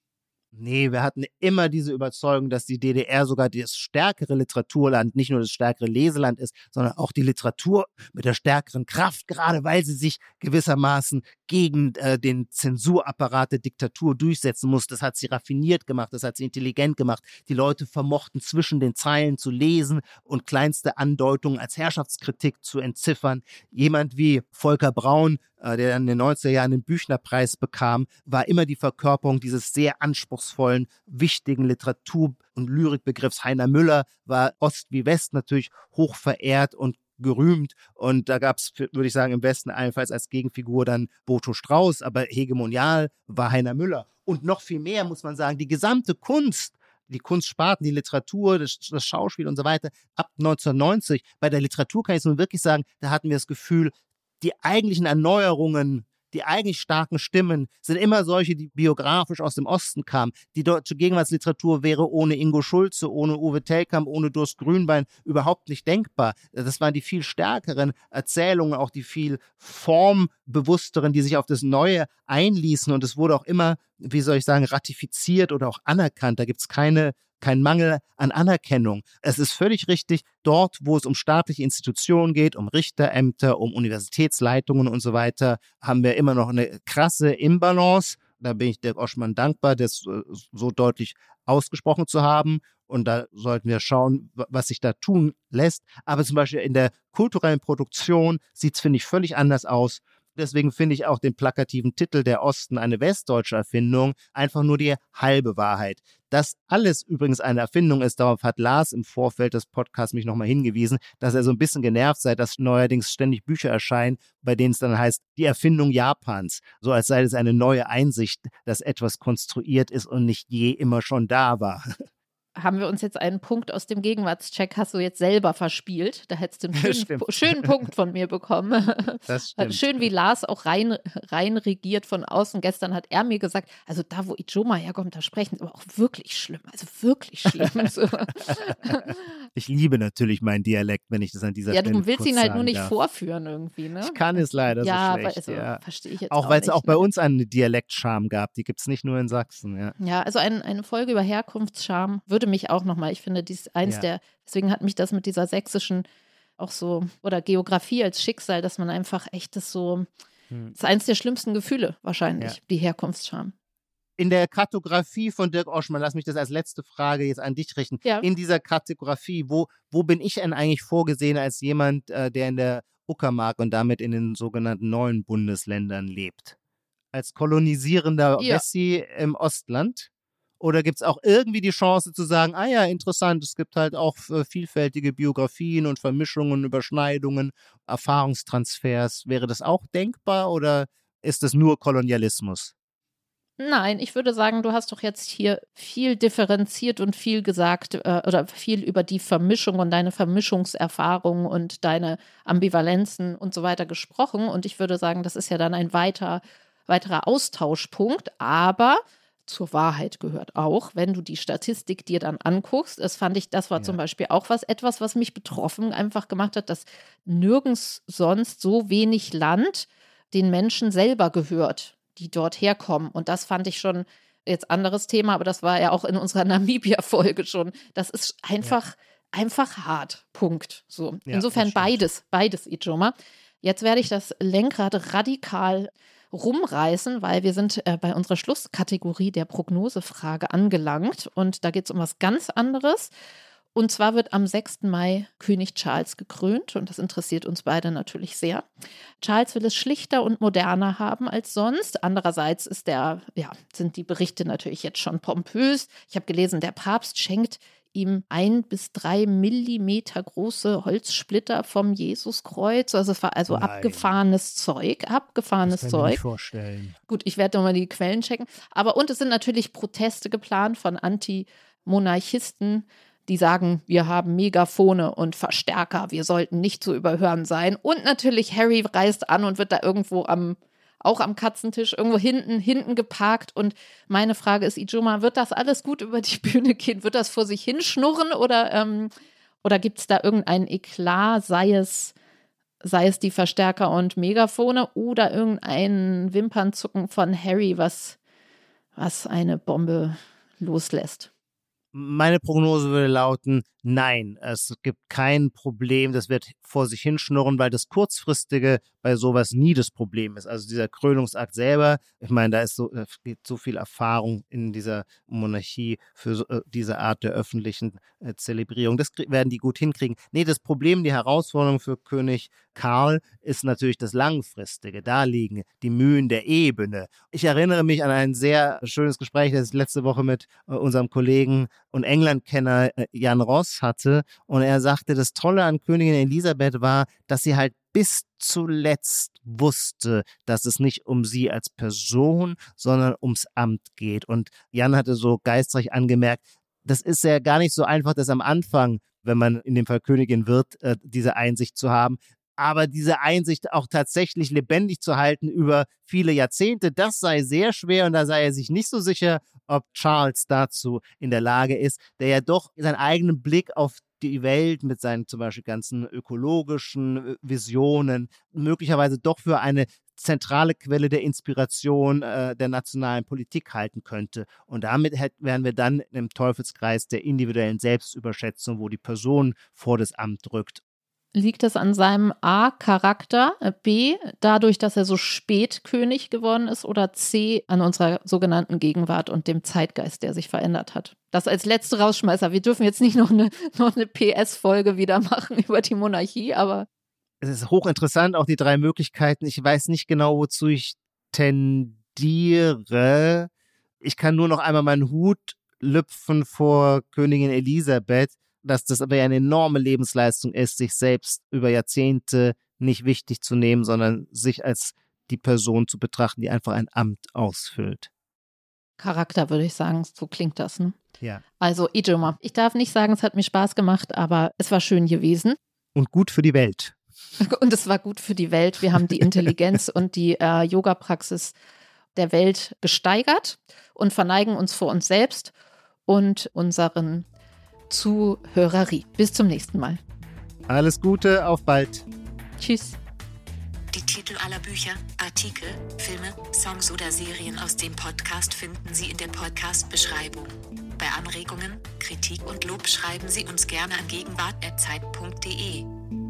Nee, wir hatten immer diese Überzeugung, dass die DDR sogar das stärkere Literaturland, nicht nur das stärkere Leseland ist, sondern auch die Literatur mit der stärkeren Kraft, gerade weil sie sich gewissermaßen gegen äh, den Zensurapparat der Diktatur durchsetzen muss. Das hat sie raffiniert gemacht, das hat sie intelligent gemacht. Die Leute vermochten zwischen den Zeilen zu lesen und kleinste Andeutungen als Herrschaftskritik zu entziffern. Jemand wie Volker Braun der dann in den 90er Jahren den Büchnerpreis bekam, war immer die Verkörperung dieses sehr anspruchsvollen, wichtigen Literatur- und Lyrikbegriffs. Heiner Müller war Ost wie West natürlich hoch verehrt und gerühmt. Und da gab es, würde ich sagen, im Westen allenfalls als Gegenfigur dann Boto Strauß, aber hegemonial war Heiner Müller. Und noch viel mehr muss man sagen, die gesamte Kunst die Kunstsparten, die Literatur, das, das, Schauspiel und so weiter, ab 1990. Bei der Literatur kann ich es nun wirklich sagen, da hatten wir das Gefühl, die eigentlichen Erneuerungen, die eigentlich starken Stimmen sind immer solche, die biografisch aus dem Osten kamen. Die deutsche Gegenwartsliteratur wäre ohne Ingo Schulze, ohne Uwe Telkamp, ohne Durst Grünbein überhaupt nicht denkbar. Das waren die viel stärkeren Erzählungen, auch die viel formbewussteren, die sich auf das Neue einließen. Und es wurde auch immer, wie soll ich sagen, ratifiziert oder auch anerkannt. Da gibt es keine kein Mangel an Anerkennung. Es ist völlig richtig, dort, wo es um staatliche Institutionen geht, um Richterämter, um Universitätsleitungen und so weiter, haben wir immer noch eine krasse Imbalance. Da bin ich Dirk Oschmann dankbar, das so deutlich ausgesprochen zu haben. Und da sollten wir schauen, was sich da tun lässt. Aber zum Beispiel in der kulturellen Produktion sieht es, finde ich, völlig anders aus. Deswegen finde ich auch den plakativen Titel Der Osten eine westdeutsche Erfindung einfach nur die halbe Wahrheit. Dass alles übrigens eine Erfindung ist, darauf hat Lars im Vorfeld des Podcasts mich nochmal hingewiesen, dass er so ein bisschen genervt sei, dass neuerdings ständig Bücher erscheinen, bei denen es dann heißt, die Erfindung Japans. So als sei es eine neue Einsicht, dass etwas konstruiert ist und nicht je immer schon da war. haben wir uns jetzt einen Punkt aus dem Gegenwartscheck, hast du jetzt selber verspielt. Da hättest du einen schönen, schönen Punkt von mir bekommen. Das stimmt. Schön, wie Lars auch rein, rein regiert von außen. Gestern hat er mir gesagt, also da, wo Ijoma herkommt, da sprechen sie aber auch wirklich schlimm. Also wirklich schlimm. ich liebe natürlich meinen Dialekt, wenn ich das an dieser ja, Stelle Ja, du willst ihn halt nur nicht darf. vorführen irgendwie, ne? Ich kann es leider ja, so schlecht. Also, ja, verstehe ich jetzt auch. weil es auch bei ne? uns einen Dialektscham gab. Die gibt es nicht nur in Sachsen, ja. Ja, also ein, eine Folge über Herkunftsscham würde mich auch nochmal, ich finde, dies eins ja. der, deswegen hat mich das mit dieser sächsischen auch so, oder Geografie als Schicksal, dass man einfach echt das so, hm. das ist eins der schlimmsten Gefühle wahrscheinlich, ja. die Herkunftsscham. In der Kartografie von Dirk Oschmann, lass mich das als letzte Frage jetzt an dich richten. Ja. In dieser Kartografie, wo, wo bin ich denn eigentlich vorgesehen als jemand, äh, der in der Uckermark und damit in den sogenannten neuen Bundesländern lebt? Als kolonisierender ja. Wessi im Ostland? Oder gibt es auch irgendwie die Chance zu sagen, ah ja, interessant, es gibt halt auch äh, vielfältige Biografien und Vermischungen, Überschneidungen, Erfahrungstransfers. Wäre das auch denkbar oder ist das nur Kolonialismus? Nein, ich würde sagen, du hast doch jetzt hier viel differenziert und viel gesagt äh, oder viel über die Vermischung und deine Vermischungserfahrungen und deine Ambivalenzen und so weiter gesprochen. Und ich würde sagen, das ist ja dann ein weiter, weiterer Austauschpunkt. Aber zur Wahrheit gehört auch, wenn du die Statistik dir dann anguckst. Das fand ich, das war ja. zum Beispiel auch was, etwas, was mich betroffen einfach gemacht hat, dass nirgends sonst so wenig Land den Menschen selber gehört, die dort herkommen. Und das fand ich schon jetzt anderes Thema, aber das war ja auch in unserer Namibia-Folge schon. Das ist einfach, ja. einfach hart. Punkt. So. Ja, Insofern beides, beides, Ijoma. Jetzt werde ich das Lenkrad radikal rumreißen, weil wir sind äh, bei unserer Schlusskategorie der Prognosefrage angelangt und da geht es um was ganz anderes. Und zwar wird am 6. Mai König Charles gekrönt und das interessiert uns beide natürlich sehr. Charles will es schlichter und moderner haben als sonst. Andererseits ist der, ja, sind die Berichte natürlich jetzt schon pompös. Ich habe gelesen, der Papst schenkt ihm ein bis drei Millimeter große Holzsplitter vom Jesuskreuz. Also es war also Nein. abgefahrenes Zeug, abgefahrenes das kann Zeug. Ich vorstellen. Gut, ich werde nochmal die Quellen checken. Aber und es sind natürlich Proteste geplant von Anti-Monarchisten, die sagen, wir haben Megafone und Verstärker, wir sollten nicht zu überhören sein. Und natürlich Harry reist an und wird da irgendwo am auch am Katzentisch, irgendwo hinten, hinten geparkt. Und meine Frage ist, Ijoma, wird das alles gut über die Bühne gehen? Wird das vor sich hinschnurren oder, ähm, oder gibt es da irgendein Eklat, sei es, sei es die Verstärker und Megafone oder irgendein Wimpernzucken von Harry, was, was eine Bombe loslässt? Meine Prognose würde lauten, nein, es gibt kein Problem, das wird vor sich hinschnurren, weil das kurzfristige bei sowas nie das Problem ist. Also dieser Krönungsakt selber, ich meine, da ist so, da geht so viel Erfahrung in dieser Monarchie für so, äh, diese Art der öffentlichen äh, Zelebrierung. Das werden die gut hinkriegen. Nee, das Problem, die Herausforderung für König Karl ist natürlich das Langfristige. Da liegen die Mühen der Ebene. Ich erinnere mich an ein sehr schönes Gespräch, das ich letzte Woche mit äh, unserem Kollegen und Englandkenner äh, Jan Ross hatte. Und er sagte, das Tolle an Königin Elisabeth war, dass sie halt bis zuletzt wusste, dass es nicht um sie als Person, sondern ums Amt geht. Und Jan hatte so geistreich angemerkt, das ist ja gar nicht so einfach, das am Anfang, wenn man in dem Fall Königin wird, äh, diese Einsicht zu haben. Aber diese Einsicht auch tatsächlich lebendig zu halten über viele Jahrzehnte, das sei sehr schwer und da sei er sich nicht so sicher, ob Charles dazu in der Lage ist, der ja doch seinen eigenen Blick auf die Welt mit seinen zum Beispiel ganzen ökologischen äh, Visionen möglicherweise doch für eine zentrale Quelle der Inspiration äh, der nationalen Politik halten könnte. Und damit wären wir dann im Teufelskreis der individuellen Selbstüberschätzung, wo die Person vor das Amt rückt Liegt es an seinem A Charakter, B dadurch, dass er so spät König geworden ist oder C an unserer sogenannten Gegenwart und dem Zeitgeist, der sich verändert hat? Das als letzte Rausschmeißer. Wir dürfen jetzt nicht noch eine, noch eine PS-Folge wieder machen über die Monarchie, aber. Es ist hochinteressant, auch die drei Möglichkeiten. Ich weiß nicht genau, wozu ich tendiere. Ich kann nur noch einmal meinen Hut lüpfen vor Königin Elisabeth dass das aber ja eine enorme Lebensleistung ist, sich selbst über Jahrzehnte nicht wichtig zu nehmen, sondern sich als die Person zu betrachten, die einfach ein Amt ausfüllt. Charakter, würde ich sagen, so klingt das, ne? Ja. Also, Ijoma, ich darf nicht sagen, es hat mir Spaß gemacht, aber es war schön gewesen. Und gut für die Welt. Und es war gut für die Welt. Wir haben die Intelligenz und die äh, Yoga-Praxis der Welt gesteigert und verneigen uns vor uns selbst und unseren Zuhörerie. Bis zum nächsten Mal. Alles Gute, auf bald. Tschüss. Die Titel aller Bücher, Artikel, Filme, Songs oder Serien aus dem Podcast finden Sie in der Podcast-Beschreibung. Bei Anregungen, Kritik und Lob schreiben Sie uns gerne an gegenwart.zeit.de.